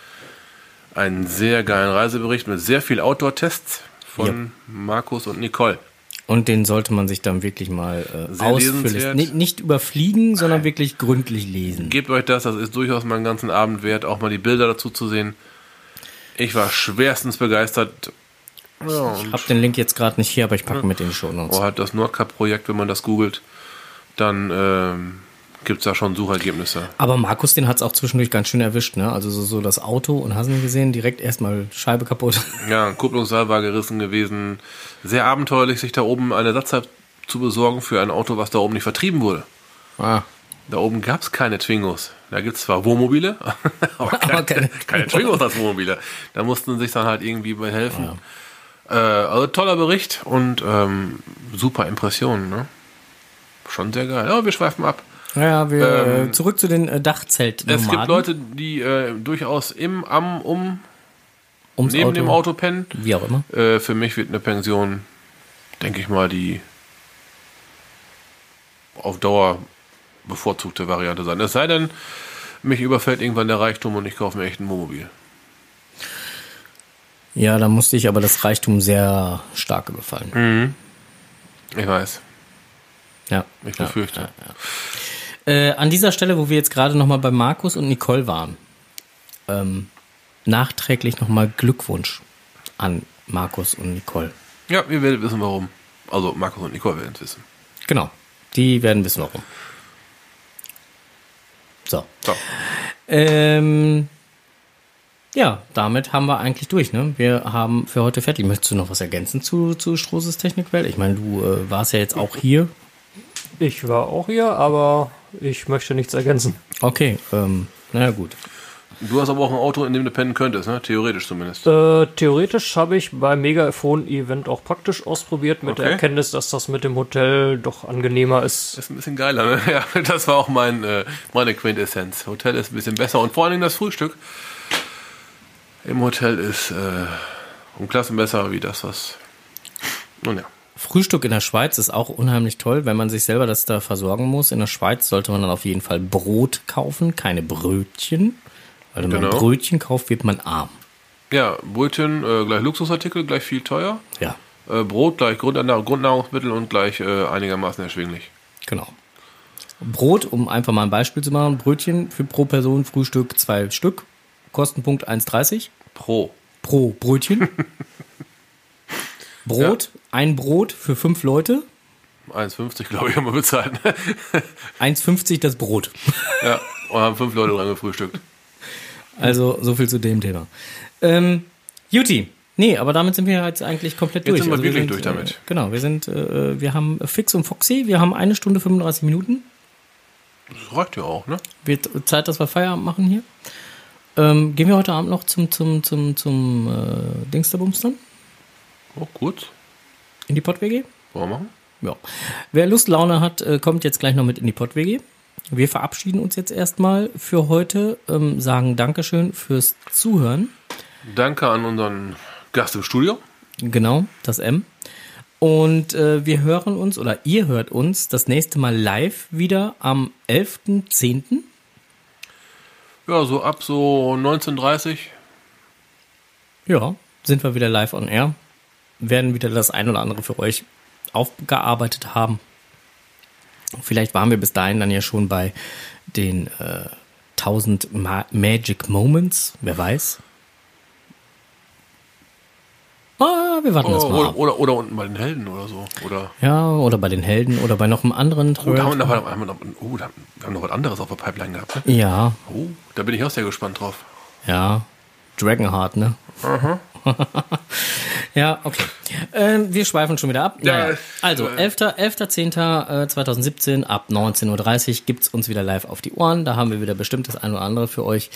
einen sehr geilen Reisebericht mit sehr viel Outdoor-Tests von Markus und Nicole. und den sollte man sich dann wirklich mal äh, ausführlich, nicht, nicht überfliegen, sondern wirklich gründlich lesen. Gebt euch das, das ist durchaus mal einen ganzen Abend wert, auch mal die Bilder dazu zu sehen. Ich war schwerstens begeistert. Ja, und Hab den Link jetzt gerade nicht hier, aber ich packe mit in die Show Notes. oder halt das Nordcup-Projekt, wenn man das googelt, dann ähm, gibt es da schon Suchergebnisse. Aber Markus, den hat's auch zwischendurch ganz schön erwischt, ne? Also so, so das Auto und hast ihn gesehen, direkt erstmal Scheibe kaputt. (laughs) Ja, Kupplungsseil war gerissen gewesen. Sehr abenteuerlich, sich da oben eine Ersatzteil zu besorgen für ein Auto, was da oben nicht vertrieben wurde. Ah. Da oben gab es keine Twingos. Da gibt es zwar Wohnmobile, (laughs) aber keine, Aber keine- (laughs) keine Twingos als Wohnmobile. Da mussten sich dann halt irgendwie bei helfen. Äh, also toller Bericht und ähm, super Impressionen. Ne? Schon sehr geil. Ja, wir schweifen ab. Ja, wir Ähm, äh, zurück zu den äh, Dachzeltnomaden. Es gibt Leute, die äh, durchaus im, am, um, ums neben Auto, dem Auto pennen. wie auch immer. Äh, für mich wird eine Pension, denke ich mal, die auf Dauer bevorzugte Variante sein. Es sei denn, mich überfällt irgendwann der Reichtum und ich kaufe mir echt ein Wohnmobil. Ja, da musste ich aber das Reichtum sehr stark überfallen. Ich weiß, Ja. ich ja, befürchte. ja, ja. Äh, an dieser Stelle, wo wir jetzt gerade nochmal bei Markus und Nicole waren, ähm, nachträglich nochmal Glückwunsch an Markus und Nicole. Ja, ihr werdet wissen, warum. Also Markus und Nicole werden es wissen. Genau. Die werden wissen, warum. So. So. Ähm, ja, damit haben wir eigentlich durch. Ne? Wir haben für heute fertig. Möchtest du noch was ergänzen zu, zu Strohses Technikwelt? Ich meine, du äh, warst ja jetzt auch hier. Ich war auch hier, aber ich möchte nichts ergänzen. Okay, ähm, naja gut. Du hast aber auch ein Auto, in dem du pennen könntest, ne? Theoretisch zumindest. Äh, theoretisch habe ich beim Mega-Phone-Event auch praktisch ausprobiert mit der Okay. Erkenntnis, dass das mit dem Hotel doch angenehmer ist. Ist ein bisschen geiler, ne? (laughs) Ja, das war auch mein, äh, meine Quintessenz. Hotel ist ein bisschen besser und vor allen Dingen das Frühstück im Hotel ist äh, um Klassen besser wie das, was. Nun ja. Frühstück in der Schweiz ist auch unheimlich toll, wenn man sich selber das da versorgen muss. In der Schweiz sollte man dann auf jeden Fall Brot kaufen, keine Brötchen. Weil wenn man Genau. Brötchen kauft, wird man arm. Ja, Brötchen äh, gleich Luxusartikel, gleich viel teuer. Ja, Äh, Brot gleich Grundnahr Grundnahrungsmittel und gleich äh, einigermaßen erschwinglich. genau. Brot, um einfach mal ein Beispiel zu machen, Brötchen für pro Person, Frühstück zwei Stück, Kostenpunkt 1,30 Pro. pro Brötchen. (laughs) Brot, ein Brot für fünf Leute, 1,50 glaube ich haben wir bezahlt. (laughs) 1,50 das Brot. (laughs) ja, und haben fünf Leute dran gefrühstückt. Also so viel zu dem Thema. Ähm, Juti. Nee, aber damit sind wir jetzt eigentlich komplett Jetzt durch. sind wir Also wirklich sind, durch damit. Äh, genau, wir sind, äh, wir haben Fix und Foxy, wir haben eine Stunde 35 Minuten. Das reicht ja auch, ne? Wird Zeit, dass wir Feierabend machen hier. Ähm, gehen wir heute Abend noch zum, zum, zum, zum äh, Dingsterbums dann? Oh, gut. In die Pott-WG? Wollen wir machen? Ja. Wer Lust, Laune hat, äh, kommt jetzt gleich noch mit in die Pott-WG. Wir verabschieden uns jetzt erstmal für heute, ähm, sagen Dankeschön fürs Zuhören. Danke an unseren Gast im Studio. Genau, das M. Und äh, wir hören uns oder ihr hört uns das nächste Mal live wieder am 11.10. Ja, so ab so 19.30 Ja, sind wir wieder live on air. Werden wieder das ein oder andere für euch aufgearbeitet haben. Vielleicht waren wir bis dahin dann ja schon bei den äh, 1000 Ma Magic Moments, wer weiß. Ah, wir warten das Oh, mal oder, ab. oder, oder unten bei den Helden oder so. Oder Ja, oder bei den Helden oder bei noch einem anderen oh, da haben wir, Thread. noch, haben wir, noch, oh, da, wir haben noch was anderes auf der Pipeline gehabt. Ne? Ja, Oh, da bin ich auch sehr gespannt drauf. ja. Dragonheart, ne? (laughs) ja, okay. Ähm, wir schweifen schon wieder ab. Ja, Naja. äh, Also, äh, 11.10.2017 ab 19.30 Uhr gibt's uns wieder live auf die Ohren. Da haben wir wieder bestimmt das eine oder andere für euch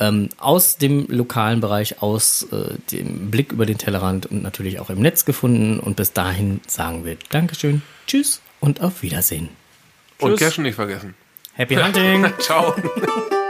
ähm, aus dem lokalen Bereich, aus äh, dem Blick über den Tellerrand und natürlich auch im Netz gefunden. Und bis dahin sagen wir Dankeschön, Tschüss und auf Wiedersehen. Und Tschüss. Cashen nicht vergessen. Happy Hunting! (laughs) Ciao. (laughs)